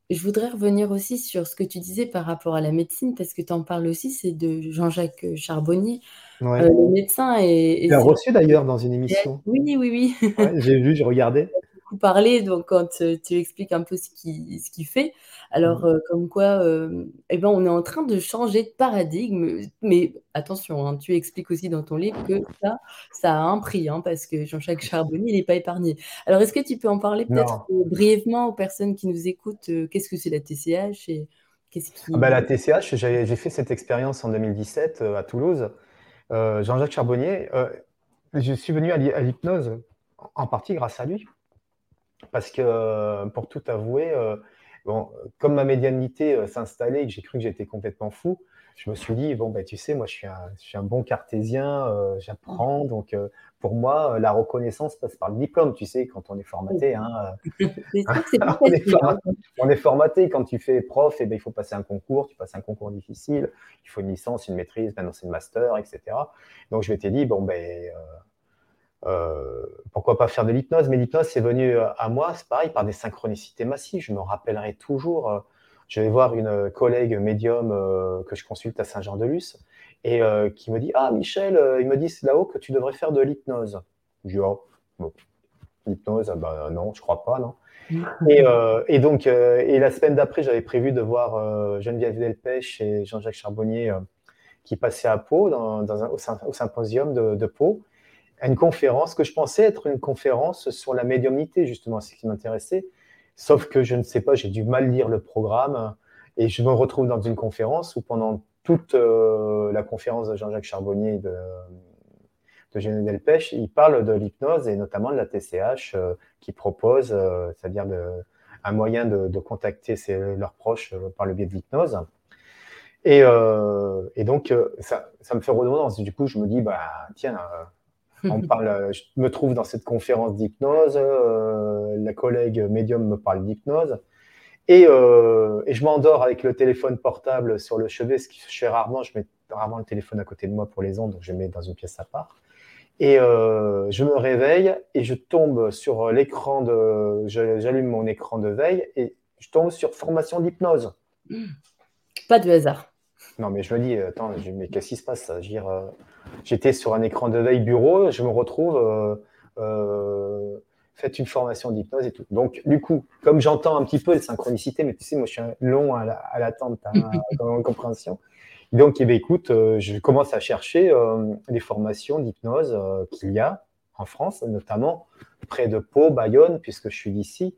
Je voudrais revenir aussi sur ce que tu disais par rapport à la médecine, parce que tu en parles aussi, c'est de Jean-Jacques Charbonnier, euh, le médecin. Et, tu as reçu d'ailleurs dans une émission. Oui, oui, oui. j'ai vu, j'ai regardé parler donc quand euh, tu expliques un peu ce qu'il ce fait. Alors, mmh. euh, comme quoi, euh, eh ben, on est en train de changer de paradigme. Mais attention, hein, tu expliques aussi dans ton livre que ça, ça a un prix, hein, parce que Jean-Jacques Charbonnier, il n'est pas épargné. Alors, est-ce que tu peux en parler peut-être brièvement aux personnes qui nous écoutent Qu'est-ce que c'est la TCH et qu'est-ce qui... Ah bah, la TCH, j'ai fait cette expérience en 2017 à Toulouse. Jean-Jacques Charbonnier, je suis venu à l'hypnose en partie grâce à lui. Parce que, euh, pour tout avouer, euh, bon, comme ma médianité euh, s'installait et que j'ai cru que j'étais complètement fou, je me suis dit, bon, ben, tu sais, moi, je suis un, je suis un bon cartésien, j'apprends. Donc, pour moi, la reconnaissance passe par le diplôme, tu sais, quand on est formaté. Hein, on, est formaté, quand tu fais prof, et eh ben, il faut passer un concours, tu passes un concours difficile, il faut une licence, une maîtrise, maintenant c'est une master, etc. Donc, je m'étais dit, bon, ben, euh, pourquoi pas faire de l'hypnose? Mais l'hypnose, c'est venu à moi, c'est pareil, par des synchronicités massives. Je me rappellerai toujours. Euh, je vais voir une collègue médium euh, que je consulte à Saint-Jean-de-Luz et qui me dit Ah, Michel, il me dit là-haut que tu devrais faire de l'hypnose. Je dis Oh, l'hypnose, ben non, je crois pas, non. Et, et, donc, et la semaine d'après, j'avais prévu de voir Geneviève Delpech et Jean-Jacques Charbonnier qui passaient à Pau, dans, un, au, symposium de, de Pau à une conférence que je pensais être une conférence sur la médiumnité, justement, ce qui m'intéressait. Sauf que je ne sais pas, j'ai du mal lire le programme et je me retrouve dans une conférence où pendant toute la conférence de Jean-Jacques Charbonnier de, de Géné Delpech, il parle de l'hypnose et notamment de la TCH qui propose, c'est-à-dire un moyen de, contacter leurs proches par le biais de l'hypnose. Et, et, donc, ça, ça, me fait redondance. Du coup, je me dis, bah, tiens, on parle, je me trouve dans cette conférence d'hypnose, la collègue médium me parle d'hypnose. Euh, et, je m'endors avec le téléphone portable sur le chevet, ce que je fais rarement. Je mets rarement le téléphone à côté de moi pour les ondes, donc je le mets dans une pièce à part. Et euh, je me réveille et je tombe sur l'écran de. J'allume mon écran de veille et je tombe sur formation d'hypnose. Pas de hasard. Non, mais je me dis, attends, mais qu'est-ce qui se passe? Euh, J'étais sur un écran de veille bureau, je me retrouve faites une formation d'hypnose et tout. Donc, du coup, comme j'entends un petit peu les synchronicités, mais tu sais, moi, je suis long à l'attente, à, hein, compréhension. Donc, eh bien, écoute, euh, je commence à chercher euh, les formations d'hypnose euh, qu'il y a en France, notamment près de Pau, Bayonne, puisque je suis d'ici,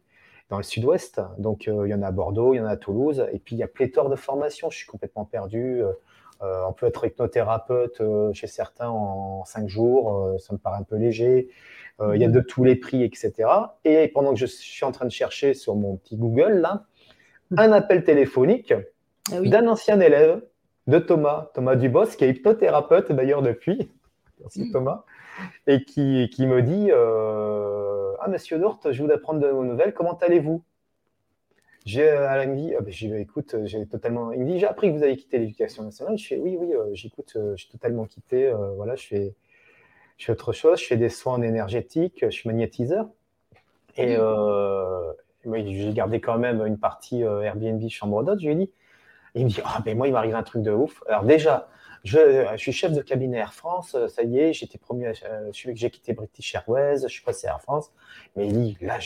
dans le sud-ouest. Donc, il y en a à Bordeaux, il y en a à Toulouse, et puis il y a pléthore de formations. Je suis complètement perdu. On peut être hypnothérapeute chez certains en cinq jours, ça me paraît un peu léger. Euh, il y a de tous les prix, etc. Et pendant que je suis en train de chercher sur mon petit Google, là, un appel téléphonique ah d'un ancien élève de Thomas, Thomas Dubos, qui est hypnothérapeute d'ailleurs depuis. Merci mm. Thomas. Et qui, qui me dit euh, Ah, monsieur Dort, je voudrais prendre de vos nouvelles, comment allez-vous? J'ai, euh, il me dit, ah, écoute, j'ai totalement. Il me dit, j'ai appris que vous avez quitté l'éducation nationale. Je fais, oui, oui, j'écoute, j'ai totalement quitté. voilà, je fais, je fais autre chose, je fais des soins énergétiques, je suis magnétiseur. Et euh, j'ai gardé quand même une partie euh, Airbnb chambre d'hôte. Je lui ai dit, il me dit, ah ben moi, il m'arrive un truc de ouf. Alors déjà, je, suis chef de cabinet Air France, ça y est, j'étais promu, j'ai quitté British Airways, je suis passé à Air France. Mais il dit, là,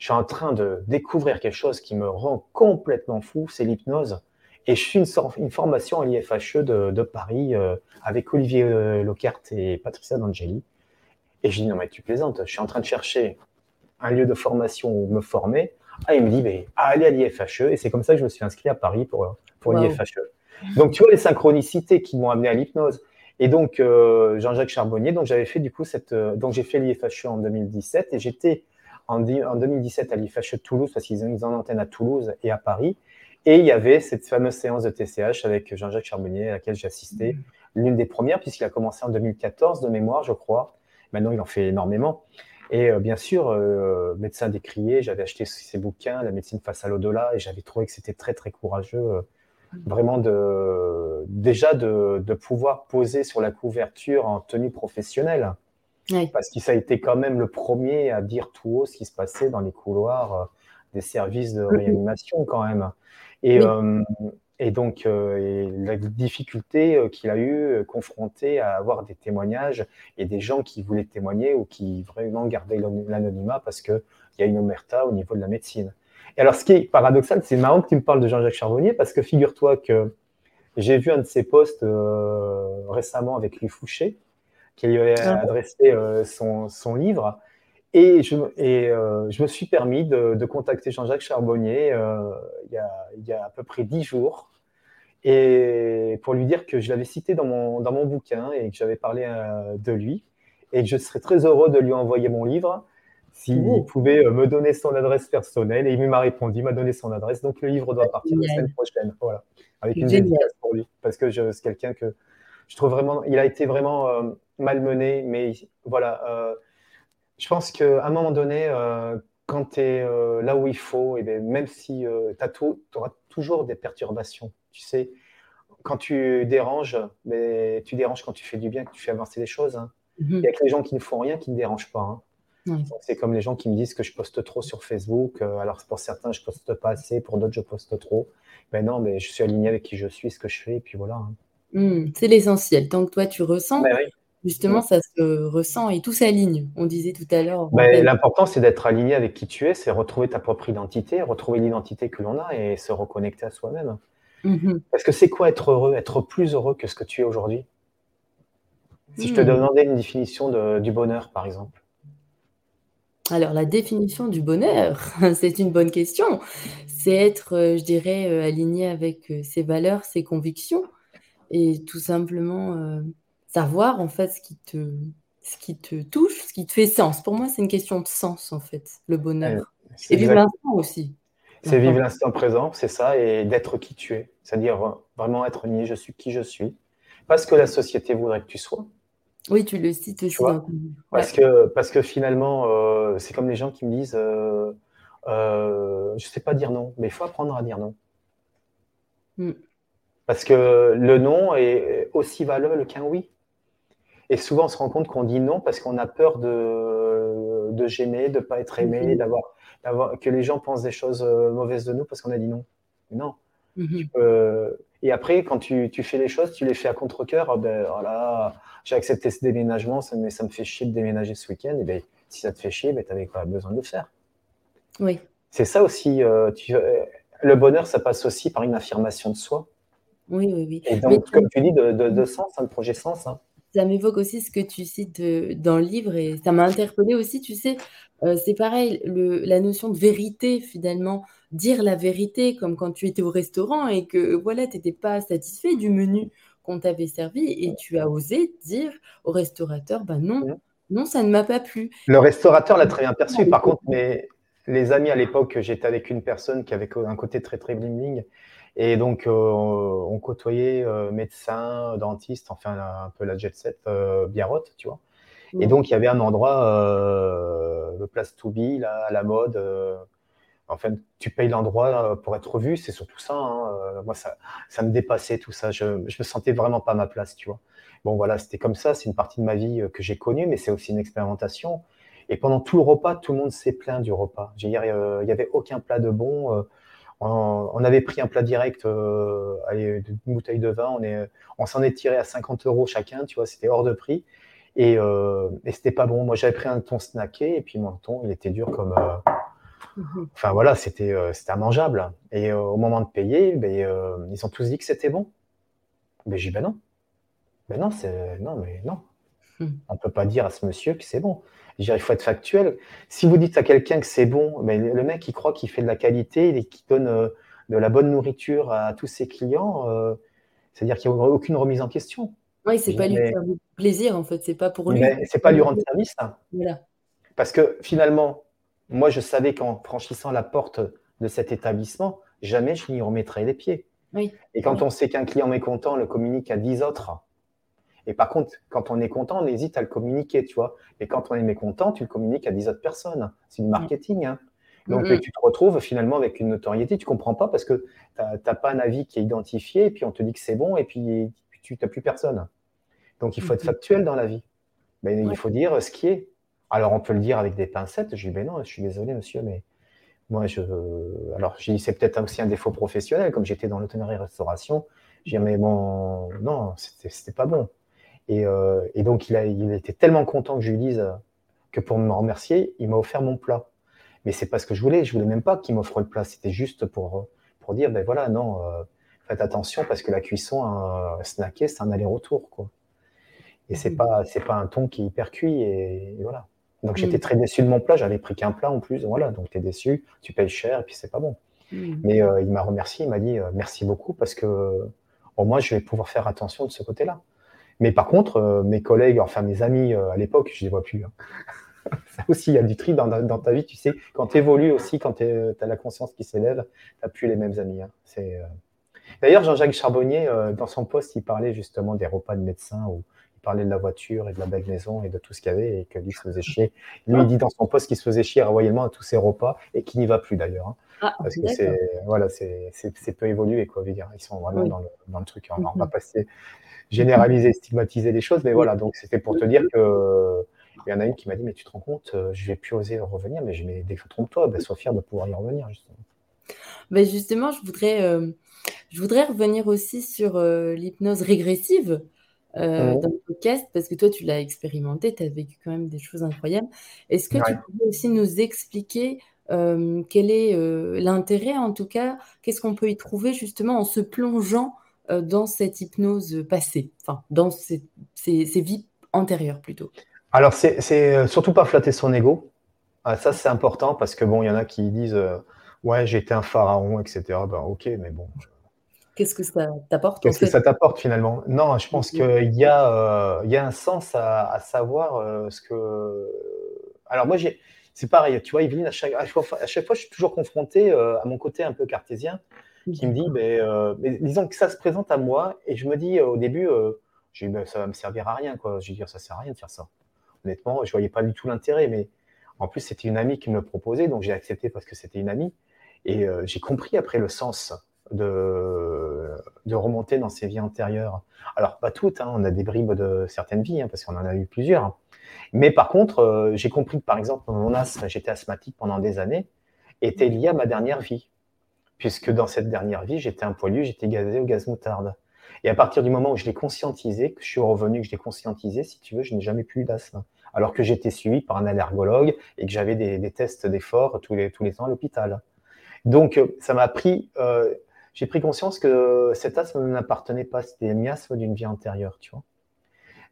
je suis en train de découvrir quelque chose qui me rend complètement fou, c'est l'hypnose. Et je suis une, une formation à l'IFHE de, Paris euh, avec Olivier euh, Lockhart et Patricia D'Angeli. Et je dis, non, mais tu plaisantes, je suis en train de chercher un lieu de formation où me former. Ah, il me dit, mais allez à l'IFHE. Et c'est comme ça que je me suis inscrit à Paris pour, pour l'IFHE. Donc, tu vois les synchronicités qui m'ont amené à l'hypnose. Et donc, euh, Jean-Jacques Charbonnier, donc j'avais fait du coup cette. donc, j'ai fait l'IFHE en 2017 et j'étais en, en 2017 à l'IFHE Toulouse parce qu'ils ont une antenne à Toulouse et à Paris. Et il y avait cette fameuse séance de TCH avec Jean-Jacques Charbonnier à laquelle j'ai assisté, mmh. l'une des premières, puisqu'il a commencé en 2014 de mémoire, je crois. Maintenant, il en fait énormément. Et euh, bien sûr, euh, médecin décrié, j'avais acheté ses bouquins, La médecine face à l'au-delà, et j'avais trouvé que c'était très, très courageux, euh, vraiment de, déjà de, pouvoir poser sur la couverture en tenue professionnelle. Parce que ça a été quand même le premier à dire tout haut ce qui se passait dans les couloirs des services de réanimation quand même. Et, euh, et donc, euh, la difficulté euh, qu'il a eu confronté à avoir des témoignages et des gens qui voulaient témoigner ou qui vraiment gardaient l'anonymat parce qu'il y a une omerta au niveau de la médecine. Et alors, ce qui est paradoxal, c'est marrant que tu me parles de Jean-Jacques Charbonnier parce que figure-toi que j'ai vu un de ses posts récemment avec Louis Fouché qui lui avait ah adressé son, son, livre. Et, je, et euh, je me suis permis de, de contacter Jean-Jacques Charbonnier euh, il, y a, il, y a, à peu près dix jours et pour lui dire que je l'avais cité dans mon, dans mon bouquin et que j'avais parlé euh, de lui et que je serais très heureux de lui envoyer mon livre s'il pouvait me donner son adresse personnelle. Et il m'a répondu, il m'a donné son adresse. Donc le livre doit partir la semaine prochaine. Voilà. Avec une dédicace pour lui. Parce que c'est quelqu'un que je trouve vraiment. Il a été vraiment malmené, mais voilà je pense qu'à un moment donné, euh, quand tu es euh, là où il faut, et bien, même si euh, tu auras toujours des perturbations. Tu sais, quand tu déranges, mais tu déranges quand tu fais du bien, que tu fais avancer les choses. Hein. Mhm. Il y a que les gens qui ne font rien qui ne dérangent pas. Hein. C'est comme les gens qui me disent que je poste trop sur Facebook. alors pour certains, je poste pas assez, pour d'autres, je poste trop. Ben non, mais je suis aligné avec qui je suis, ce que je fais, et puis voilà. Hein. Hmm, c'est l'essentiel. Tant que toi, tu ressens, ben oui. Justement, ça se ressent et tout s'aligne. On disait tout à l'heure. Ben, l'important, c'est d'être aligné avec qui tu es, c'est retrouver ta propre identité, retrouver l'identité que l'on a et se reconnecter à soi-même. Mm-hmm. Parce que c'est quoi être heureux, être plus heureux que ce que tu es aujourd'hui? Si je te mm. demandais une définition du bonheur, par exemple. Alors, la définition du bonheur, c'est une bonne question. C'est être, euh, je dirais, euh, aligné avec euh, ses valeurs, ses convictions, et tout simplement euh, savoir en fait ce qui te ce qui te touche, ce qui te fait sens. Pour moi, c'est une question de sens en fait, le bonheur. et vivre l'instant aussi. C'est vivre l'instant présent, c'est ça, et d'être qui tu es. C'est-à-dire euh, vraiment être nié, je suis qui je suis. Parce que la société voudrait que tu sois. Oui, tu le cites aussi. parce, que, parce que finalement, euh, c'est comme les gens qui me disent euh, je ne sais pas dire non, mais il faut apprendre à dire non. Mm. Parce que le non est aussi valable qu'un oui. Et souvent, on se rend compte qu'on dit non parce qu'on a peur de, de gêner, de ne pas être aimé, mm-hmm. d'avoir, que les gens pensent des choses euh, mauvaises de nous parce qu'on a dit non. Non. Mm-hmm. et après, quand tu, tu, fais les choses, tu les fais à contre-coeur. Oh ben, voilà, j'ai accepté ce déménagement, ça, mais ça me fait chier de déménager ce week-end. Et ben, si ça te fait chier, ben, tu n'avais pas besoin de le faire. Oui. C'est ça aussi. Euh, tu, euh, le bonheur, ça passe aussi par une affirmation de soi. Oui, oui, oui. Et donc, comme tu dis, de, de, sens, hein, de projet sens. Hein. Ça m'évoque aussi ce que tu cites dans le livre et ça m'a interpellé aussi. Tu sais, euh, c'est pareil, le, la notion de vérité, finalement, dire la vérité, comme quand tu étais au restaurant et que voilà, tu n'étais pas satisfait du menu qu'on t'avait servi et tu as osé dire au restaurateur, bah non, non, ça ne m'a pas plu. Le restaurateur l'a très bien perçu. Par contre, mais les amis à l'époque, j'étais avec une personne qui avait un côté très très bling bling. Et donc, euh, on côtoyait euh, médecins, dentistes, enfin un peu la jet set euh, tu vois. Et donc, il y avait un endroit, le Place to Be, là, à la mode. enfin, tu payes l'endroit pour être vu, c'est surtout ça. Hein, moi, ça, ça me dépassait tout ça. Je, je me sentais vraiment pas à ma place, tu vois. Bon, voilà, c'était comme ça. C'est une partie de ma vie que j'ai connue, mais c'est aussi une expérimentation. Et pendant tout le repas, tout le monde s'est plaint du repas. il n'y avait aucun plat de bon. Euh, on, avait pris un plat direct, euh, une bouteille de vin. On, est, on s'en est tiré à 50 euros chacun, tu vois, c'était hors de prix. Et, euh, et c'était pas bon. Moi, j'avais pris un thon snacké, et puis mon thon, il était dur comme. Mhm. Enfin voilà, c'était c'était immangeable. Et au moment de payer, ben, ils ont tous dit que c'était bon. Mais j'ai dit ben non. Ben non, c'est non, mais non. Hmm. On ne peut pas dire à ce monsieur que c'est bon. il faut être factuel. Si vous dites à quelqu'un que c'est bon, mais le mec, il croit qu'il fait de la qualité et qu'il donne euh, de la bonne nourriture à tous ses clients, euh, c'est-à-dire qu'il n'y a aucune remise en question. Oui, c'est pas lui faire plaisir, en fait, c'est pas pour lui. C'est pas lui rendre service. ça. Parce que finalement, moi, je savais qu'en franchissant la porte de cet établissement, jamais je n'y remettrais les pieds. Et quand on sait qu'un client mécontent le communique à 10 autres, et par contre, quand on est content, on hésite à le communiquer, tu vois. Et quand on est mécontent, tu le communiques à 10 autres personnes. C'est du marketing. Hein. Donc, tu te retrouves finalement avec une notoriété. Tu comprends pas parce que tu n'as pas un avis qui est identifié, et puis on te dit que c'est bon, et puis tu n'as plus personne. Donc, il faut être factuel dans la vie. Mais il faut dire ce qui est. Alors, on peut le dire avec des pincettes. Je dis, ben non, je suis désolé, monsieur, mais moi, je. Alors, j'ai c'est peut-être aussi un défaut professionnel, comme j'étais dans l'hôtellerie-restauration. J'ai dit, mais bon, non, c'était pas bon. Euh, et, donc, il, a, il était tellement content que je lui dise que pour me remercier, il m'a offert mon plat. Mais c'est pas ce que je voulais. Je voulais même pas qu'il m'offre le plat. C'était juste pour, pour dire, ben voilà, non, euh, faites attention parce que la cuisson, un snacké, c'est un aller-retour, quoi. Et c'est mmh. pas, c'est pas un ton qui est hyper cuit et, voilà. Donc j'étais mmh. très déçu de mon plat. J'avais pris qu'un plat en plus. Voilà, donc tu es déçu, tu payes cher et puis c'est pas bon. Mmh. Mais euh, il m'a remercié, il m'a dit merci beaucoup parce que au moins je vais pouvoir faire attention de ce côté-là. Mais par contre, euh, mes collègues, enfin mes amis euh, à l'époque, je ne les vois plus. Hein. Ça aussi, il y a du tri dans, ta vie, tu sais. Quand tu évolues aussi, quand tu as la conscience qui s'élève, tu n'as plus les mêmes amis. Hein. Euh, d'ailleurs, Jean-Jacques Charbonnier, dans son poste, il parlait justement des repas de médecins où il parlait de la voiture et de la belle maison et de tout ce qu'il y avait et que lui se faisait chier. Lui, il dit dans son poste qu'il se faisait chier royalement à tous ses repas et qu'il n'y va plus d'ailleurs. Hein. Ah, parce que c'est voilà, c'est peu évolué quoi. Dire. Ils sont vraiment dans, le, dans, le, truc. On, on va passer généraliser, stigmatiser les choses. Mais voilà, donc c'était pour te dire que. Il y en a une qui m'a dit, mais tu te rends compte, euh, je vais plus oser revenir. Mais je mais trompe-toi, ben, sois fier de pouvoir y revenir, justement. Ben justement, je voudrais, euh, je voudrais revenir aussi sur euh, l'hypnose régressive mmh. dans le podcast, parce que toi, tu l'as expérimenté, tu as vécu quand même des choses incroyables. Est-ce que tu pourrais aussi nous expliquer quel est l'intérêt, en tout cas, qu'est-ce qu'on peut y trouver justement en se plongeant dans cette hypnose passée, enfin, dans ces, vies antérieures plutôt Alors, c'est euh, surtout pas flatter son ego. Ah, ça, c'est important parce que bon, il y en a qui disent euh, Ouais, j'étais un pharaon, etc. Ben, ok, mais bon. Qu'est-ce que ça t'apporte Qu'est-ce que ça t'apporte finalement? Non, je pense qu'il y, a, il y a un sens à, savoir ce que. Alors moi, j'ai c'est pareil, tu vois, Evelyne, à chaque, à chaque, fois, je suis toujours confronté à mon côté un peu cartésien qui me dit, ben, mais disons que ça se présente à moi et je me dis au début, je dis, ben, ça va me servir à rien, quoi. Je dis, ça sert à rien de faire ça. Honnêtement, je voyais pas du tout l'intérêt, mais en plus, c'était une amie qui me le proposait, donc j'ai accepté parce que c'était une amie. Et j'ai compris après le sens de, de remonter dans ses vies antérieures. Alors, pas toutes, hein, on a des bribes de certaines vies, hein, parce qu'on en a eu plusieurs. Mais par contre, euh, j'ai compris que, par exemple, mon asthme, j'étais asthmatique pendant des années, était lié à ma dernière vie. Puisque dans cette dernière vie, j'étais un poilu, j'étais gazé au gaz moutarde. Et à partir du moment où je l'ai conscientisé, que je suis revenu, que je l'ai conscientisé, si tu veux, je n'ai jamais plus eu d'asthme. Alors que j'étais suivi par un allergologue et que j'avais des, tests d'effort tous les, tous ans à l'hôpital. Donc, euh, ça m'a pris, euh, j'ai pris conscience que cet asthme n'appartenait pas, c'était miasme d'une vie antérieure.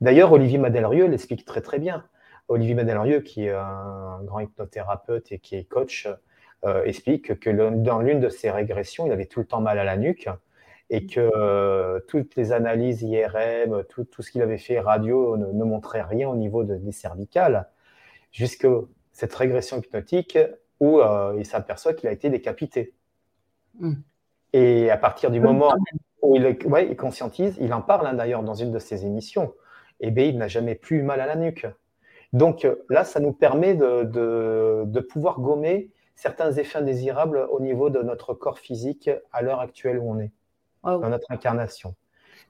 D'ailleurs, Olivier Madelrieux l'explique très très bien. Olivier Madelrieux, qui est un grand hypnothérapeute et qui est coach, explique que dans l'une de ses régressions, il avait tout le temps mal à la nuque et que euh, toutes les analyses IRM, tout, ce qu'il avait fait radio ne, montrait rien au niveau des cervicales, jusqu'à cette régression hypnotique où euh, il s'aperçoit qu'il a été décapité. Hmm. Et à partir du moment où il, il conscientise, il en parle hein, d'ailleurs dans une de ses émissions, et bien il n'a jamais plus mal à la nuque. Donc euh, là, ça nous permet de, pouvoir gommer certains effets indésirables au niveau de notre corps physique à l'heure actuelle où on est, dans notre incarnation.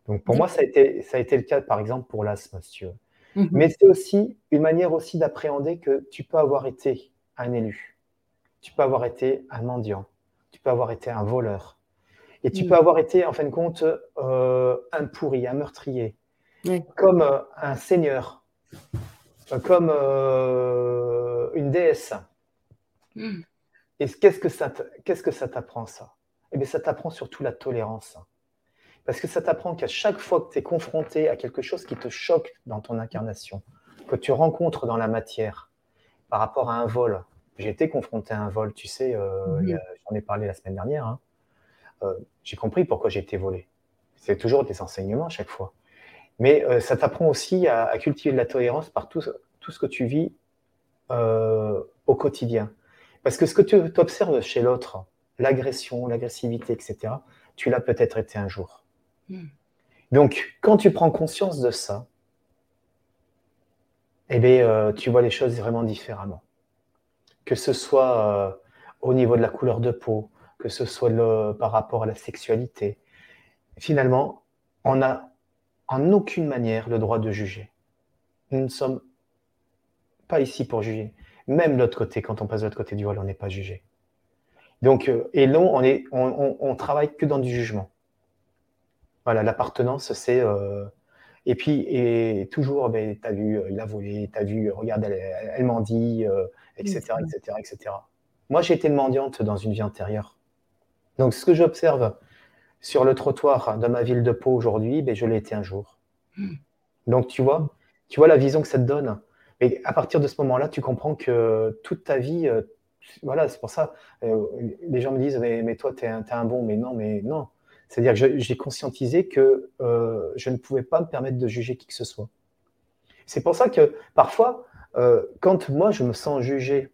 Donc pour moi, ça a, été, ça a été le cas, par exemple, pour l'asthme, si tu veux. Mhm. Mais c'est aussi une manière aussi d'appréhender que tu peux avoir été un élu, tu peux avoir été un mendiant, tu peux avoir été un voleur, et tu peux avoir été, en fin de compte, euh, un pourri, un meurtrier, comme euh, un seigneur, euh, comme une déesse. Hmm. Et qu'est-ce que ça, qu'est-ce que ça t'apprend ça? Eh bien, ça t'apprend surtout la tolérance. Parce que ça t'apprend qu'à chaque fois que tu es confronté à quelque chose qui te choque dans ton incarnation, que tu rencontres dans la matière, par rapport à un vol, j'ai été confronté à un vol, tu sais, j'en ai parlé la semaine dernière, hein. Euh, j'ai compris pourquoi j'ai été volé. C'est toujours des enseignements à chaque fois. Mais euh, ça t'apprend aussi à, cultiver de la tolérance par tout, tout ce que tu vis euh, au quotidien. Parce que ce que tu observes chez l'autre, l'agression, l'agressivité, etc., tu l'as peut-être été un jour. Hmm. Donc, quand tu prends conscience de ça, eh bien, tu vois les choses vraiment différemment. Que ce soit au niveau de la couleur de peau, que ce soit le, par rapport à la sexualité. Finalement, on n'a en aucune manière le droit de juger. Nous ne sommes pas ici pour juger. Même de l'autre côté, quand on passe de l'autre côté du voile, on n'est pas jugé. Donc, euh, et non, on, est, on, travaille que dans du jugement. Voilà, l'appartenance, c'est. Euh, et puis, et toujours, ben, tu as vu, euh, il a volé, tu as vu, regarde, elle, elle, m'en dit, etc., etc., etc. Moi, j'ai été mendiante dans une vie antérieure. Donc, ce que j'observe sur le trottoir de ma ville de Pau aujourd'hui, ben, je l'ai été un jour. Hmm. Donc, tu vois, tu vois la vision que ça te donne. Et à partir de ce moment-là, tu comprends que toute ta vie, euh, voilà, c'est pour ça, euh, les gens me disent, mais, toi, tu es, un bon, mais non, mais non. C'est-à-dire que j'ai conscientisé que euh, je ne pouvais pas me permettre de juger qui que ce soit. C'est pour ça que parfois, quand moi, je me sens jugé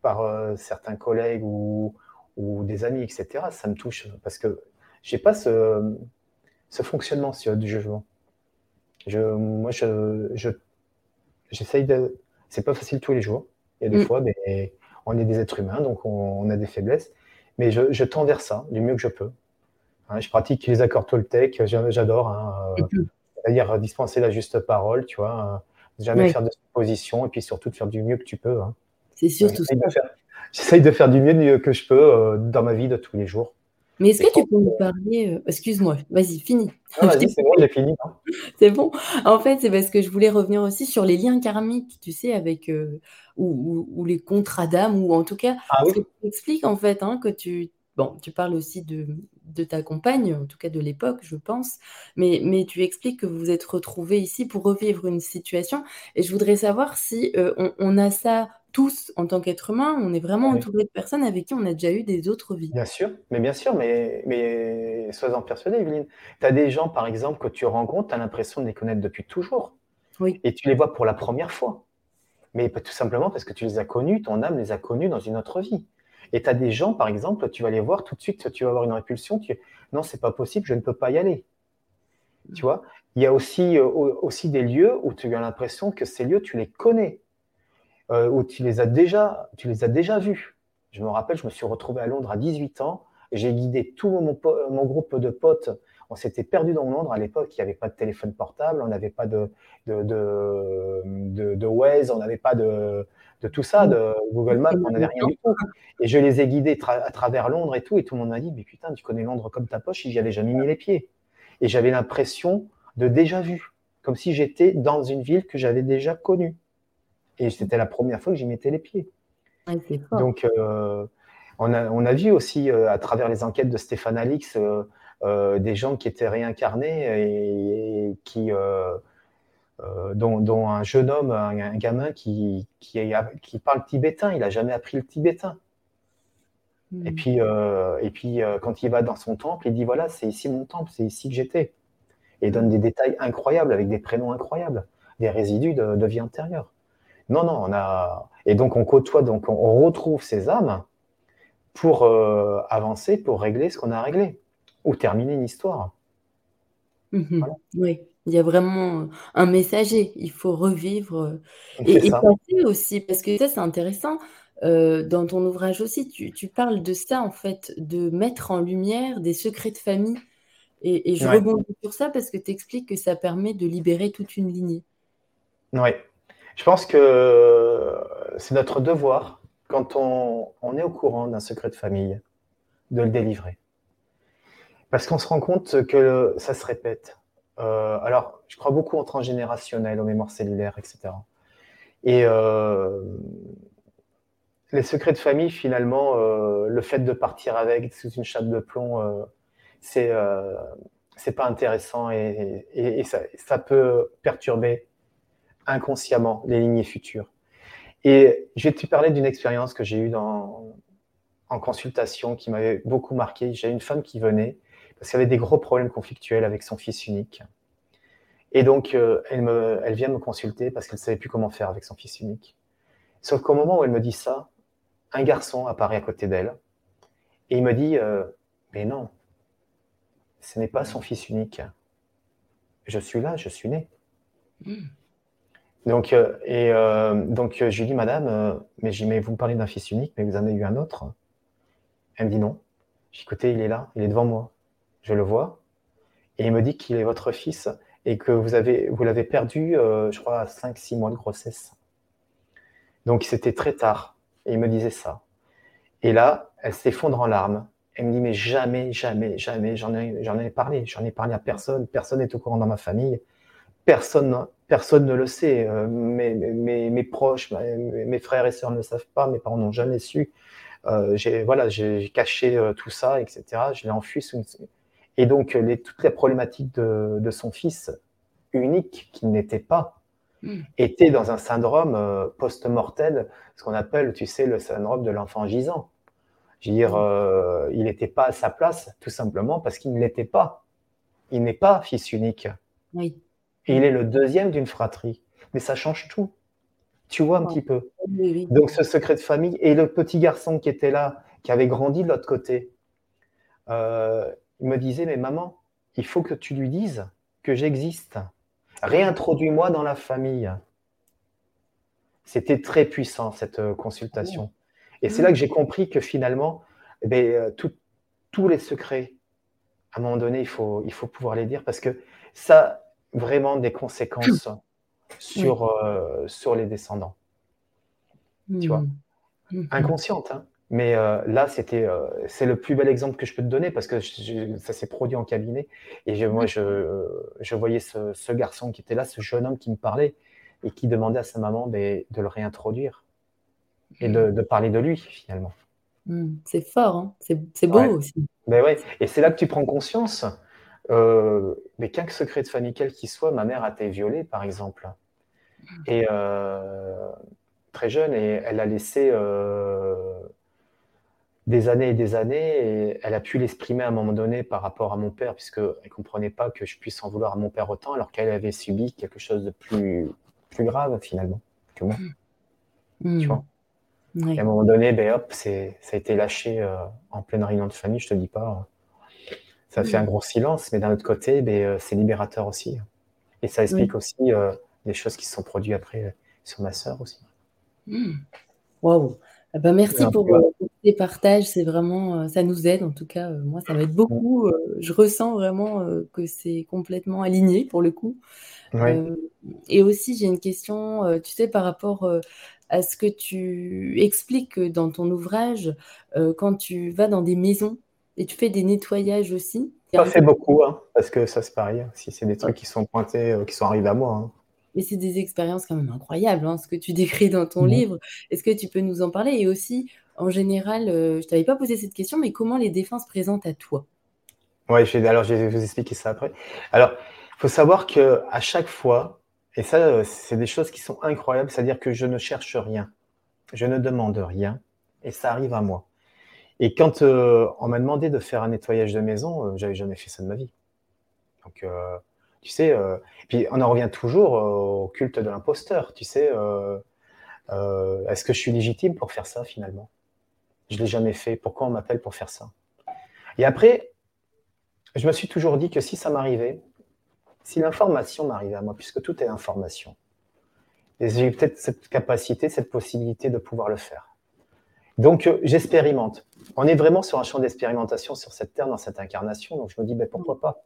par certains collègues ou, ou des amis, etc., ça me touche parce que j'ai pas ce, ce fonctionnement sur du jugement. Je, moi, je, je, j'essaye de. C'est pas facile tous les jours. Il y a des mm. fois, mais on est des êtres humains, donc on, a des faiblesses. Mais je, je, tends vers ça du mieux que je peux. Hein, je pratique les accords Toltec, j'adore. Hein, euh, c'est-à-dire dispenser la juste parole, tu vois. Hein, jamais faire de suppositions et puis surtout de faire du mieux que tu peux. C'est surtout ça j'essaye de faire du mieux que je peux euh, dans ma vie de tous les jours. Mais est-ce que tu peux nous parler euh, Excuse-moi, vas-y, finis. vas-y, c'est bon, j'ai fini. Hein. c'est bon. En fait, c'est parce que je voulais revenir aussi sur les liens karmiques, tu sais, avec euh, ou, les contrats d'âme, ou en tout cas, ah, oui. tu expliques en fait hein, que tu Bon, tu parles aussi de, de, ta compagne, en tout cas de l'époque, je pense, mais, mais tu expliques que vous vous êtes retrouvés ici pour revivre une situation. Et je voudrais savoir si on, a ça tous, en tant qu'être humain, on est vraiment entouré de personnes avec qui on a déjà eu des autres vies. Bien sûr, mais bien sûr, mais, mais sois-en persuadé, Evelyne. Tu as des gens, par exemple, que tu rencontres, tu as l'impression de les connaître depuis toujours. Oui. Et tu les vois pour la première fois. Mais tout simplement parce que tu les as connus, ton âme les a connus dans une autre vie. Et tu as des gens, par exemple, tu vas les voir tout de suite, tu vas avoir une répulsion, tu non, c'est pas possible, je ne peux pas y aller. Tu vois? Il y a aussi, euh, aussi des lieux où tu as l'impression que ces lieux, tu les connais, euh, où tu les, as déjà, tu les as déjà vus. Je me rappelle, je me suis retrouvé à Londres à 18 ans, j'ai guidé tout mon, mon, groupe de potes. On s'était perdu dans Londres à l'époque, il n'y avait pas de téléphone portable, on n'avait pas de, de, de, de, Waze, on n'avait pas de, de tout ça, de Google Maps, on n'avait rien du tout. Et je les ai guidés à travers Londres et tout, et tout le monde m'a dit, mais putain, tu connais Londres comme ta poche, j'y avais jamais mis les pieds. Et j'avais l'impression de déjà vu, comme si j'étais dans une ville que j'avais déjà connue. Et c'était la première fois que j'y mettais les pieds. Donc, euh, on, a, on, a, vu aussi euh, à travers les enquêtes de Stéphane Alix euh, des gens qui étaient réincarnés et, qui, dont, un jeune homme, un, gamin qui, qui, qui, parle tibétain. Il n'a jamais appris le tibétain. Et hmm. puis, et puis quand il va dans son temple, il dit voilà, c'est ici mon temple, c'est ici que j'étais. Et il donne des détails incroyables avec des prénoms incroyables, des résidus de, de vie antérieure. Non, non, on a. Et donc on côtoie, donc on retrouve ces âmes pour euh, avancer, pour régler ce qu'on a réglé, ou terminer une histoire. Mhm. Oui, il y a vraiment un messager. Il faut revivre euh, et, et passer aussi, parce que ça c'est intéressant. Euh, dans ton ouvrage aussi, tu, parles de ça en fait, de mettre en lumière des secrets de famille. Et, je rebondis sur ça parce que tu expliques que ça permet de libérer toute une lignée. Oui, je pense que c'est notre devoir, quand on, est au courant d'un secret de famille, de le délivrer. Parce qu'on se rend compte que ça se répète. Euh, alors, je crois beaucoup au transgénérationnel, aux mémoires cellulaires, etc. Et euh, les secrets de famille, finalement, euh, le fait de partir avec sous une chape de plomb, c'est pas intéressant et, ça, ça, peut perturber inconsciemment les lignées futures. Et je vais te parler d'une expérience que j'ai eue dans, en consultation qui m'avait beaucoup marqué. J'ai une femme qui venait parce qu'elle avait des gros problèmes conflictuels avec son fils unique. Et donc, euh, elle, me, elle vient me consulter parce qu'elle ne savait plus comment faire avec son fils unique. Sauf qu'au moment où elle me dit ça, un garçon apparaît à côté d'elle et il me dit euh, Mais non, ce n'est pas son fils unique. Je suis là, je suis né. Hmm. Donc, euh, et euh, donc je lui dis, Madame, mais, mais vous me parlez d'un fils unique, mais vous en avez eu un autre Elle me dit non. Dis, écoutez, il est là, il est devant moi. Je le vois. Et il me dit qu'il est votre fils et que vous avez, vous l'avez perdu, je crois, à 5-6 mois de grossesse. Donc c'était très tard. Et il me disait ça. Et là, elle s'effondre en larmes. Elle me dit, mais jamais, jamais, jamais, j'en ai, j'en ai parlé. J'en ai parlé à personne. Personne n'est au courant dans ma famille. Personne, personne ne le sait. Euh, mes, mes, mes proches, mes, frères et sœurs ne le savent pas. Mes parents n'ont jamais su. Euh, j'ai voilà, j'ai caché euh, tout ça, etc. Je l'ai enfui. Sous Et donc, les, toutes les problématiques de, de son fils unique, qui n'était pas, hmm. était dans un syndrome post-mortel, ce qu'on appelle, tu sais, le syndrome de l'enfant gisant. Je veux dire, mm. euh, il n'était pas à sa place, tout simplement parce qu'il ne l'était pas. Il n'est pas fils unique. Oui. Et il est le deuxième d'une fratrie. Mais ça change tout. Tu vois un petit peu. Donc ce secret de famille et le petit garçon qui était là, qui avait grandi de l'autre côté, euh, il me disait, mais maman, il faut que tu lui dises que j'existe. Réintroduis-moi dans la famille. C'était très puissant, cette euh, consultation. Et c'est là que j'ai compris que finalement, eh ben, euh, tous les secrets, à un moment donné, il faut, il faut pouvoir les dire parce que ça vraiment des conséquences sur, euh, sur les descendants. Tu vois? Mmh. Inconsciente, hein mais euh, là, c'était, c'est le plus bel exemple que je peux te donner parce que ça s'est produit en cabinet. Et moi, je, je voyais ce, ce, garçon qui était là, ce jeune homme qui me parlait et qui demandait à sa maman ben, de le réintroduire et de, parler de lui finalement. C'est fort, hein. c'est beau aussi. Mais ouais. Et c'est là que tu prends conscience, euh, mais qu'un secret de famille quel qu'il soit, ma mère a été violée par exemple. Et euh, très jeune et elle a laissé des années et des années et elle a pu l'exprimer à un moment donné par rapport à mon père, puisqu'elle ne comprenait pas que je puisse en vouloir à mon père autant alors qu'elle avait subi quelque chose de plus, plus grave finalement que moi. Hmm. Tu vois? Et à un moment donné, ben, hop, ça a été lâché euh, en pleine réunion de famille, je te dis pas. Ça fait un gros silence, mais d'un autre côté, ben, euh, c'est libérateur aussi. Et ça explique aussi euh, des choses qui se sont produites après sur ma sœur aussi. Hmm. Waouh! Ah bah, merci pour, tes partages, c'est vraiment, ça nous aide en tout cas, moi ça m'aide beaucoup, je ressens vraiment, que c'est complètement aligné pour le coup. et aussi j'ai une question, tu sais par rapport, à ce que tu expliques, dans ton ouvrage, quand tu vas dans des maisons et tu fais des nettoyages aussi? Pas fait beaucoup, hein, parce que ça c'est pareil, hein, si c'est des trucs qui sont pointés, qui sont arrivés à moi, hein. Mais c'est des expériences quand même incroyables, hein, ce que tu décris dans ton livre. Est-ce que tu peux nous en parler? Et aussi, en général, euh, je t'avais pas posé cette question, mais comment les défenses présentent à toi? Oui, alors je vais vous expliquer ça après. Alors, il faut savoir que à chaque fois, et ça, euh, c'est des choses qui sont incroyables, c'est-à-dire que je ne cherche rien, je ne demande rien, et ça arrive à moi. Et quand euh, on m'a demandé de faire un nettoyage de maison, je j'avais jamais fait ça de ma vie. Donc, tu sais, euh, puis on en revient toujours euh, au culte de l'imposteur. Tu sais, euh, est-ce que je suis légitime pour faire ça finalement? Je l'ai jamais fait. Pourquoi on m'appelle pour faire ça? Et après, je me suis toujours dit que si ça m'arrivait, si l'information m'arrivait à moi, puisque tout est information, j'ai peut-être cette capacité, cette possibilité de pouvoir le faire. Donc, j'expérimente. On est vraiment sur un champ d'expérimentation sur cette terre, dans cette incarnation. Donc, je me dis, ben, pourquoi pas?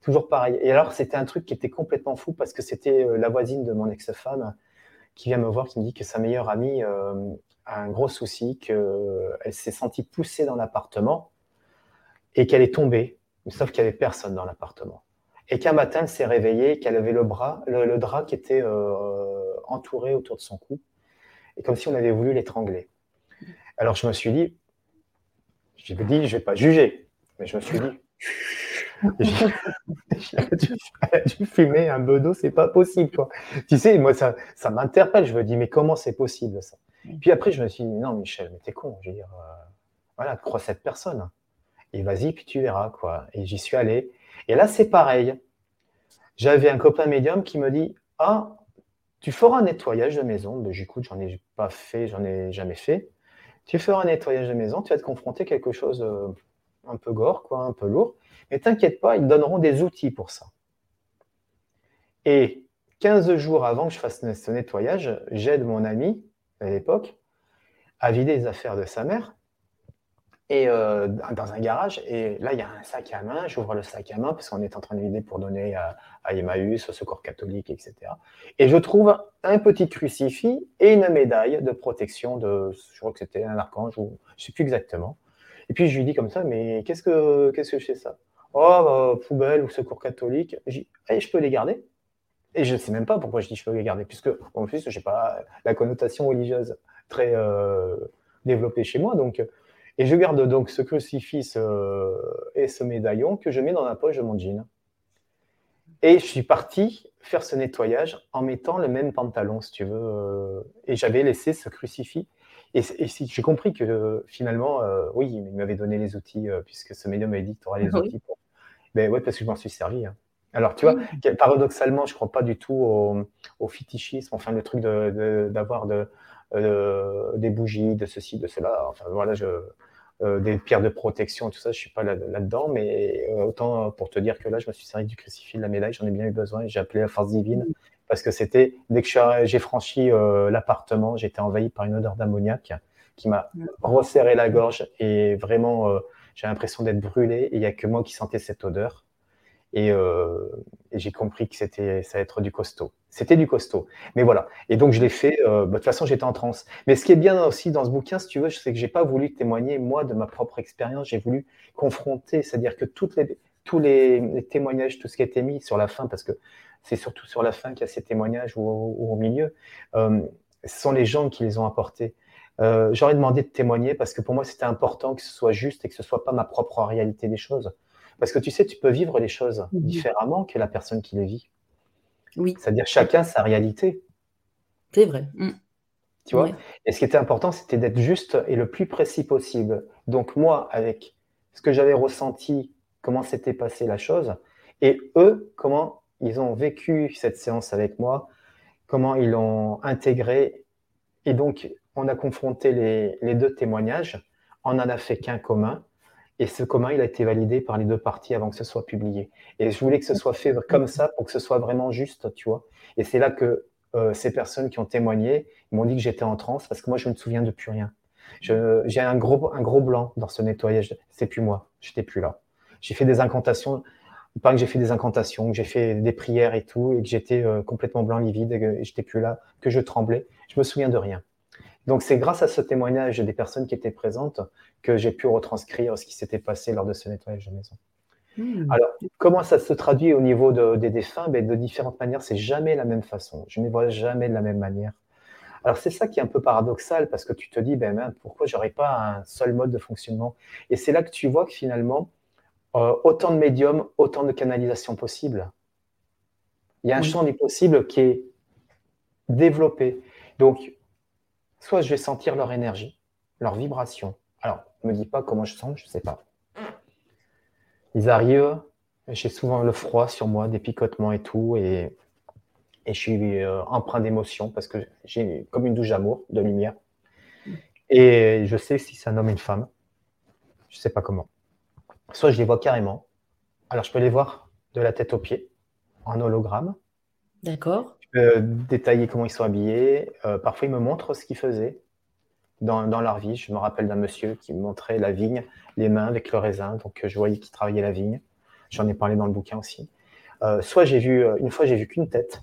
Toujours pareil. Et alors, c'était un truc qui était complètement fou parce que c'était euh, la voisine de mon ex-femme qui vient me voir, qui me dit que sa meilleure amie euh, a un gros souci, qu'elle s'est sentie poussée dans l'appartement et qu'elle est tombée, sauf qu'il n'y avait personne dans l'appartement. Et qu'un matin, elle s'est réveillée, qu'elle avait le bras, le, drap qui était euh, entouré autour de son cou, et comme si on avait voulu l'étrangler. Alors je me suis dit, je me dit, je ne vais pas juger, mais je me suis dit, j'ai dû, fumer un bedeau, c'est pas possible. Quoi. Tu sais, moi, ça, ça m'interpelle. Je me dis, mais comment c'est possible ça? Puis après, je me suis dit, non, Michel, mais t'es con. Je veux dire, euh, voilà, crois cette personne. Et vas-y, puis tu verras. quoi. Et j'y suis allé. Et là, c'est pareil. J'avais un copain médium qui me dit, ah, tu feras un nettoyage de maison. Ben, j'écoute, j'en ai pas fait, j'en ai jamais fait. Tu feras un nettoyage de maison, tu vas te confronter à quelque chose euh, un peu gore, quoi, un peu lourd. Mais t'inquiète pas, ils donneront des outils pour ça. Et 15 jours avant que je fasse ce nettoyage, j'aide mon ami à l'époque à vider les affaires de sa mère et euh, dans un garage. Et là, il y a un sac à main. J'ouvre le sac à main parce qu'on est en train de vider pour donner à, Emmaüs, au Secours catholique, etc. Et je trouve un petit crucifix et une médaille de protection de, je crois que c'était un archange ou je sais plus exactement. Et puis je lui dis comme ça, mais qu'est-ce que qu'est-ce que je fais ça? Oh, bah, poubelle ou secours catholique. Je eh, je peux les garder. Et je ne sais même pas pourquoi je dis je peux les garder, puisque en plus, je n'ai pas la connotation religieuse très euh, développée chez moi. Donc, et je garde donc ce crucifix euh, et ce médaillon que je mets dans la poche de mon jean. Et je suis parti faire ce nettoyage en mettant le même pantalon, si tu veux. Euh, et j'avais laissé ce crucifix et, si j'ai compris que finalement, euh, oui, il m'avait donné les outils, puisque ce médium m'avait dit tu auras les outils pour. Ben ouais, parce que je m'en suis servi. Hein. Alors, tu vois, paradoxalement, je ne crois pas du tout au, au fétichisme, enfin, le truc d'avoir de, euh, des bougies, de ceci, de cela. Enfin, voilà, je, des pierres de protection, tout ça, je ne suis pas là-dedans, mais autant pour te dire que là, je me suis servi du crucifix, de la médaille, j'en ai bien eu besoin et j'ai appelé la force divine parce que c'était dès que j'ai franchi euh, l'appartement, j'étais envahi par une odeur d'ammoniac qui m'a resserré la gorge et vraiment euh, j'ai l'impression d'être brûlé et il n'y a que moi qui sentais cette odeur. Euh, et, j'ai compris que c'était ça allait être du costaud. C'était du costaud. Mais voilà. Et donc je l'ai fait. Bah, de toute façon, j'étais en transe. Mais ce qui est bien aussi dans ce bouquin, si tu veux, c'est que j'ai pas voulu témoigner moi de ma propre expérience. J'ai voulu confronter, c'est-à-dire que tous les, témoignages, tout ce qui a été mis sur la fin, parce que c'est surtout sur la fin qu'il y a ces témoignages ou, au milieu, euh, ce sont les gens qui les ont apportés. Euh, J'aurais demandé de témoigner parce que pour moi, c'était important que ce soit juste et que ce soit pas ma propre réalité des choses. Parce que tu sais, tu peux vivre les choses mhm. différemment que la personne qui les vit. Oui. C'est-à-dire chacun sa réalité. C'est vrai. Mm. Tu vois? Et ce qui était important, c'était d'être juste et le plus précis possible. Donc moi, avec ce que j'avais ressenti, comment s'était passée la chose, et eux, comment ils ont vécu cette séance avec moi, comment ils l'ont intégré. Et donc, on a confronté les, les deux témoignages, on n'en a fait qu'un commun, et ce commun, il a été validé par les deux parties avant que ce soit publié. Et je voulais que ce soit fait comme ça pour que ce soit vraiment juste, tu vois. Et c'est là que euh, ces personnes qui ont témoigné m'ont dit que j'étais en transe parce que moi, je ne me souviens de plus rien. J'ai un gros, blanc dans ce nettoyage. C'est plus moi. J'étais plus là. J'ai fait des incantations. Pas que j'ai fait des incantations, que j'ai fait des prières et tout, et que j'étais euh, complètement blanc, livide, et que j'étais plus là, que je tremblais. Je me souviens de rien. Donc c'est grâce à ce témoignage des personnes qui étaient présentes que j'ai pu retranscrire ce qui s'était passé lors de ce nettoyage de maison. Hmm. Alors, comment ça se traduit au niveau des défunts ben, De différentes manières, c'est jamais la même façon. Je ne les vois jamais de la même manière. Alors, c'est ça qui est un peu paradoxal parce que tu te dis, ben, ben pourquoi j'aurais pas un seul mode de fonctionnement? Et c'est là que tu vois que finalement, euh, autant de médiums, autant de canalisations possibles. Il y a un champ des possibles qui est développé. Donc, soit je vais sentir leur énergie, leur vibration. Alors, ne me dis pas comment je sens, je ne sais pas. Ils arrivent, j'ai souvent le froid sur moi, des picotements et tout, et, je suis euh, empreint d'émotion parce que j'ai comme une douche d'amour, de lumière. Et je sais si c'est un homme ou une femme. Je ne sais pas comment. Soit je les vois carrément. Alors, je peux les voir de la tête aux pieds, en hologramme. D'accord. Peux détailler comment ils sont habillés. Euh, parfois, ils me montrent ce qu'ils faisaient dans, leur vie. Je me rappelle d'un monsieur qui me montrait la vigne, les mains avec le raisin. Donc, euh, je voyais qu'il travaillait la vigne. J'en ai parlé dans le bouquin aussi. Euh, soit j'ai vu, une fois, j'ai vu qu'une tête.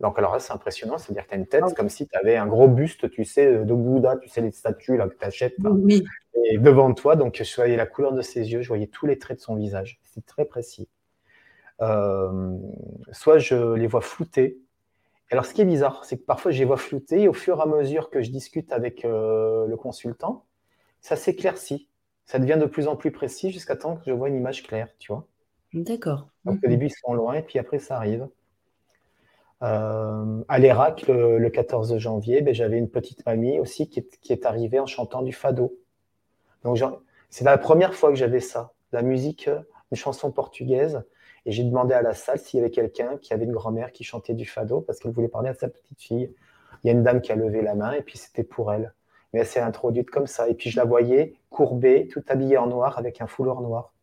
Donc, alors là, c'est impressionnant. C'est-à-dire que tu as une tête ah comme si tu avais un gros buste, tu sais, de Bouddha, tu sais, les statues là, que tu achètes. Oui. Et devant toi, donc, je voyais la couleur de ses yeux, je voyais tous les traits de son visage. C'est très précis. soit je les vois flouter, alors, ce qui est bizarre, c'est que parfois, je les vois flouter et au fur et à mesure que je discute avec euh, le consultant, ça s'éclaircit. Ça devient de plus en plus précis jusqu'à temps que je vois une image claire, tu vois. D'accord. Donc, au début, ils sont loin et puis après, ça arrive. Euh, à l'Irak, le, 14 janvier, ben, j'avais une petite mamie aussi qui est, qui est, arrivée en chantant du fado. Donc, c'est la première fois que j'avais ça, la musique, une chanson portugaise et j'ai demandé à la salle s'il y avait quelqu'un qui avait une grand-mère qui chantait du fado parce qu'elle voulait parler à sa petite fille. Il y a une dame qui a levé la main et puis c'était pour elle. Mais elle s'est introduite comme ça. Et puis je la voyais courbée, tout habillée en noir avec un foulard noir.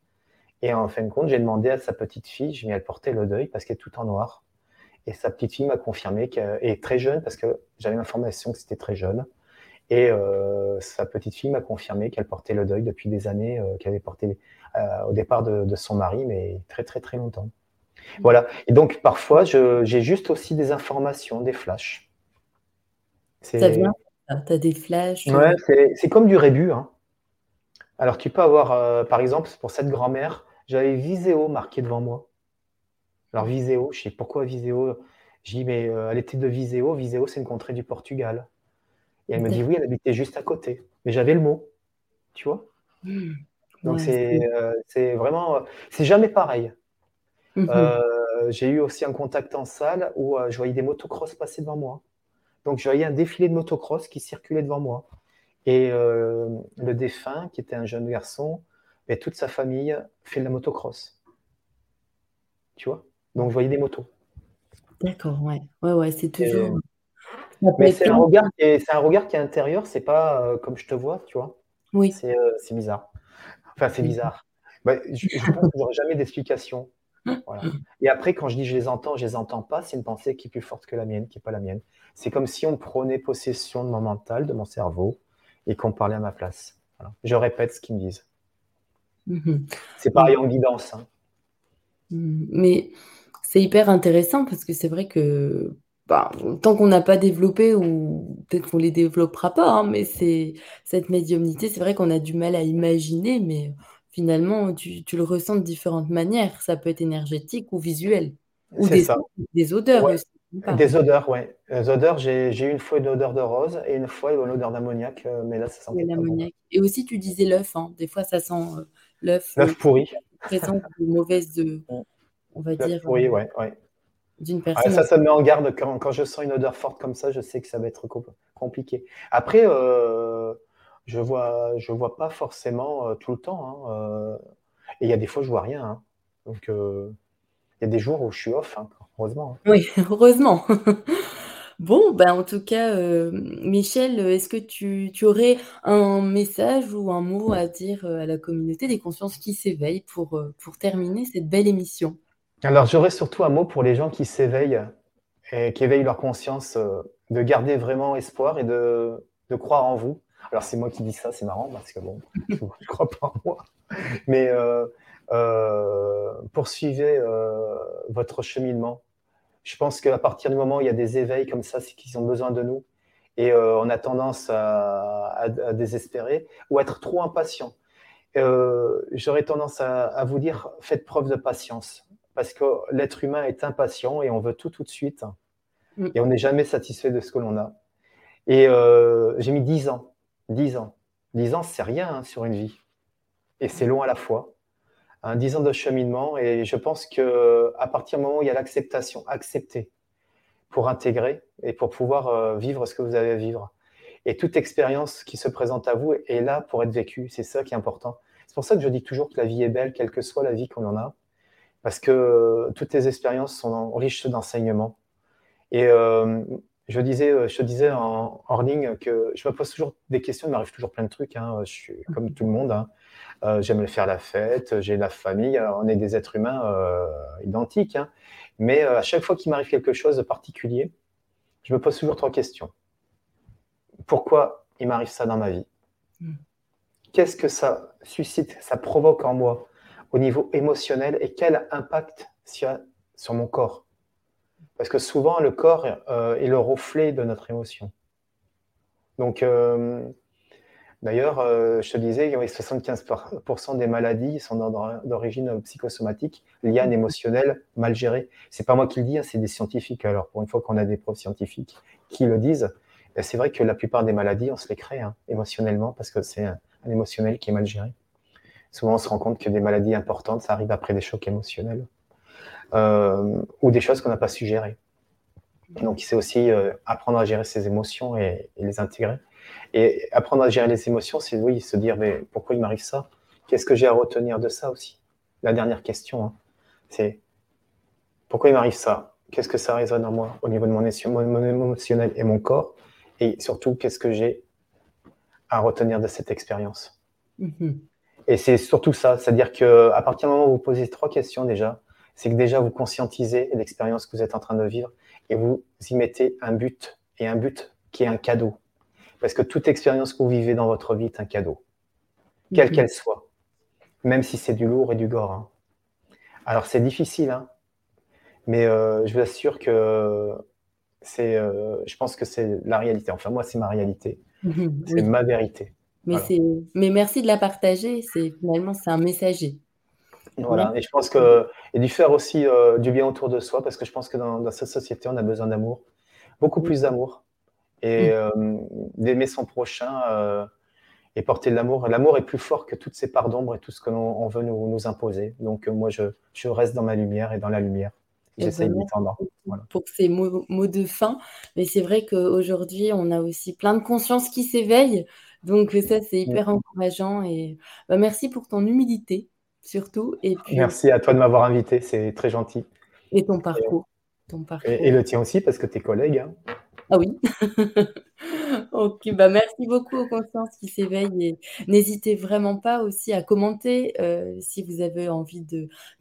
Et en fin de compte, j'ai demandé à sa petite fille, je elle portait le deuil parce qu'elle est tout en noir. Et sa petite fille m'a confirmé qu'elle est très jeune parce que j'avais l'information que c'était très jeune. Et euh, sa petite fille m'a confirmé qu'elle portait le deuil depuis des années, euh, qu'elle avait porté euh, au départ de, son mari, mais très très très longtemps. Voilà. Et donc parfois, j'ai juste aussi des informations, des flashs. Ça vient as des flashs Ouais, c'est comme du rébut. Hein. Alors tu peux avoir, par exemple, pour cette grand-mère, j'avais Viséo marqué devant moi. Alors Viséo, je sais pourquoi Viséo. J'ai dit, mais elle était de Viséo. Viséo, c'est une contrée du Portugal. Et elle me dit oui, elle habitait juste à côté. Mais j'avais le mot, tu vois. Hmm. Donc euh, c'est vraiment, c'est jamais pareil. Mhm. Euh, j'ai eu aussi un contact en salle où euh, je voyais des motocross passer devant moi. Donc je voyais un défilé de motocross qui circulait devant moi. Et le défunt, qui était un jeune garçon, et toute sa famille fait de la motocross. Tu vois? Donc je voyais des motos. D'accord, ouais. Ouais, ouais, c'est toujours. Mais c'est un, regard qui est, un regard qui est intérieur, c'est pas euh, comme je te vois, tu vois. Oui. C'est euh, bizarre. Enfin, c'est bizarre. Bah, je, je pense que jamais d'explication. Voilà. Et après, quand je dis je les entends, je les entends pas, c'est une pensée qui est plus forte que la mienne, qui n'est pas la mienne. C'est comme si on prenait possession de mon mental, de mon cerveau, et qu'on parlait à ma place. Je répète ce qu'ils me disent. Mhm. C'est pareil en guidance. Hein. Mais c'est hyper intéressant parce que c'est vrai que bah, tant qu'on n'a pas développé, ou peut-être qu'on les développera pas, hein, mais c'est cette médiumnité, c'est vrai qu'on a du mal à imaginer, mais finalement, tu, le ressens de différentes manières. Ça peut être énergétique ou visuel. Ou des, des, odeurs aussi. Des odeurs, oui. Odeurs, j'ai eu une fois une odeur de rose et une fois une odeur d'ammoniac, euh, mais là, ça sent bon. Et aussi, tu disais l'œuf. Hein. Des fois, ça sent euh, l'œuf. L'œuf pourri. Présence de mauvaise, de, on va dire. pourri, ouais, ouais. D'une ça, ça me met en garde quand, quand je sens une odeur forte comme ça, je sais que ça va être com- compliqué. Après, euh, je vois, je vois pas forcément euh, tout le temps. hein, euh, et il y a des fois, je vois rien. hein. Donc, il y a des jours où je suis off, hein, heureusement. Oui, heureusement. Bon, ben en tout cas, euh, Michel, est-ce que tu, tu aurais un message ou un mot à dire à la communauté des consciences qui s'éveillent pour, pour terminer cette belle émission? Alors, j'aurais surtout un mot pour les gens qui s'éveillent et qui éveillent leur conscience, euh, de garder vraiment espoir et de, croire en vous. Alors, c'est moi qui dis ça, c'est marrant parce que bon, je ne crois pas en moi. Mais euh, euh, poursuivez votre cheminement. Je pense qu'à partir du moment où il y a des éveils comme ça, c'est qu'ils ont besoin de nous. Et on a tendance à, désespérer ou à être trop impatient. J'aurais tendance à vous dire, faites preuve de patience. Parce que l'être humain est impatient et on veut tout tout de suite. Mm. Et on n'est jamais satisfait de ce que l'on a. Et euh, j'ai mis 10 ans. 10 ans. 10 ans, c'est rien hein, sur une vie. Et c'est long à la fois. Hein, 10 ans de cheminement. Et je pense que à partir du moment où il y a l'acceptation, accepter pour intégrer et pour pouvoir euh, vivre ce que vous avez à vivre. Et toute expérience qui se présente à vous est là pour être vécue. C'est ça qui est important. C'est pour ça que je dis toujours que la vie est belle, quelle que soit la vie qu'on en a. Parce que toutes les expériences sont riches d'enseignements. Et euh, je, disais, euh, je te disais en, en ligne que je me pose toujours des questions, il m'arrive toujours plein de trucs. hein. Je suis comme tout le monde. hein. Euh, J'aime faire la fête, j'ai la famille. Alors, on est des êtres humains euh, identiques. hein. Mais euh, à chaque fois qu'il m'arrive quelque chose de particulier, je me pose toujours trois questions. Pourquoi il m'arrive ça dans ma vie? Mm. Qu'est-ce que ça suscite, ça provoque en moi? Au niveau émotionnel et quel impact sur, mon corps Parce que souvent, le corps euh, est le reflet de notre émotion. Donc, euh, d'ailleurs, euh, je te disais, oui, 75% des maladies sont d'or- d'origine psychosomatique liées à un émotionnel mal géré. C'est pas moi qui le dis, hein, c'est des scientifiques. Alors, pour une fois qu'on a des preuves scientifiques qui le disent, c'est vrai que la plupart des maladies, on se les crée hein, émotionnellement parce que c'est un émotionnel qui est mal géré. Souvent, on se rend compte que des maladies importantes, ça arrive après des chocs émotionnels euh, ou des choses qu'on n'a pas su gérer. Donc, c'est aussi euh, apprendre à gérer ses émotions et, les intégrer. Et apprendre à gérer les émotions, c'est oui, se dire mais pourquoi il m'arrive ça? Qu'est-ce que j'ai à retenir de ça aussi? La dernière question, hein, c'est pourquoi il m'arrive ça? Qu'est-ce que ça résonne en moi au niveau de mon, émotion- mon- mon émotionnel et mon corps? Et surtout, qu'est-ce que j'ai à retenir de cette expérience? Mhm. Et c'est surtout ça, c'est-à-dire qu'à partir du moment où vous posez trois questions déjà, c'est que déjà vous conscientisez l'expérience que vous êtes en train de vivre et vous y mettez un but, et un but qui est un cadeau. Parce que toute expérience que vous vivez dans votre vie est un cadeau, quelle Mhm. qu'elle soit, même si c'est du lourd et du gore. hein. Alors c'est difficile, hein, mais euh, je vous assure que c'est, euh, je pense que c'est la réalité. Enfin moi, c'est ma réalité, Mhm. c'est Oui. ma vérité. Mais Voilà. mais merci de la partager. C'est finalement, c'est un messager. Voilà, et je pense que, et d'y faire aussi euh, du bien autour de soi, parce que je pense que dans, dans cette société, on a besoin d'amour, beaucoup plus d'amour, et euh, d'aimer son prochain euh, et porter de l'amour. L'amour est plus fort que toutes ces parts d'ombre et tout ce que l'on on veut nous, nous imposer. Donc euh, moi, je, je reste dans ma lumière et dans la lumière. J'essaye ben, d'y tendre. Voilà. pour ces mots, mots de fin. Mais c'est vrai qu'aujourd'hui, on a aussi plein de conscience qui s'éveille. Donc ça, c'est hyper encourageant. Et bah, merci pour ton humilité, surtout. Et puis, Merci à toi de m'avoir invité, c'est très gentil. et ton parcours. Ton parcours. Et, et le tien aussi, parce que tes collègues. hein. Ah oui. ok, bah merci beaucoup aux consciences qui s'éveillent et n'hésitez vraiment pas aussi à commenter euh, si vous avez envie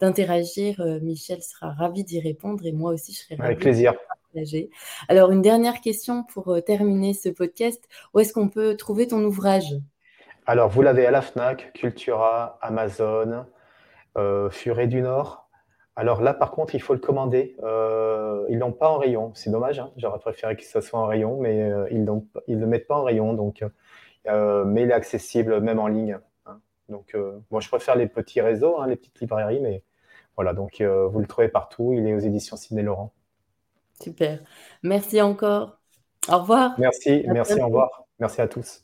d'interagir. Euh, Michel sera ravi d'y répondre et moi aussi je serai ravie Avec plaisir. Alors une dernière question pour euh, terminer ce podcast. Où est-ce qu'on peut trouver ton ouvrage? Alors, vous l'avez à la FNAC, Cultura, Amazon, euh, Furet du Nord. Alors là, par contre, il faut le commander. Euh, ils l'ont pas en rayon. C'est dommage. hein. J'aurais préféré que ça soit en rayon, mais ils ne le mettent pas en rayon. Donc, mais il est accessible même en ligne. hein. Donc, moi, je préfère les petits réseaux, hein, les petites librairies, mais voilà. Donc, vous le trouvez partout. Il est aux éditions Sidney Laurent. Super. Merci encore. Au revoir. Merci, À merci, bientôt. au revoir. Merci à tous.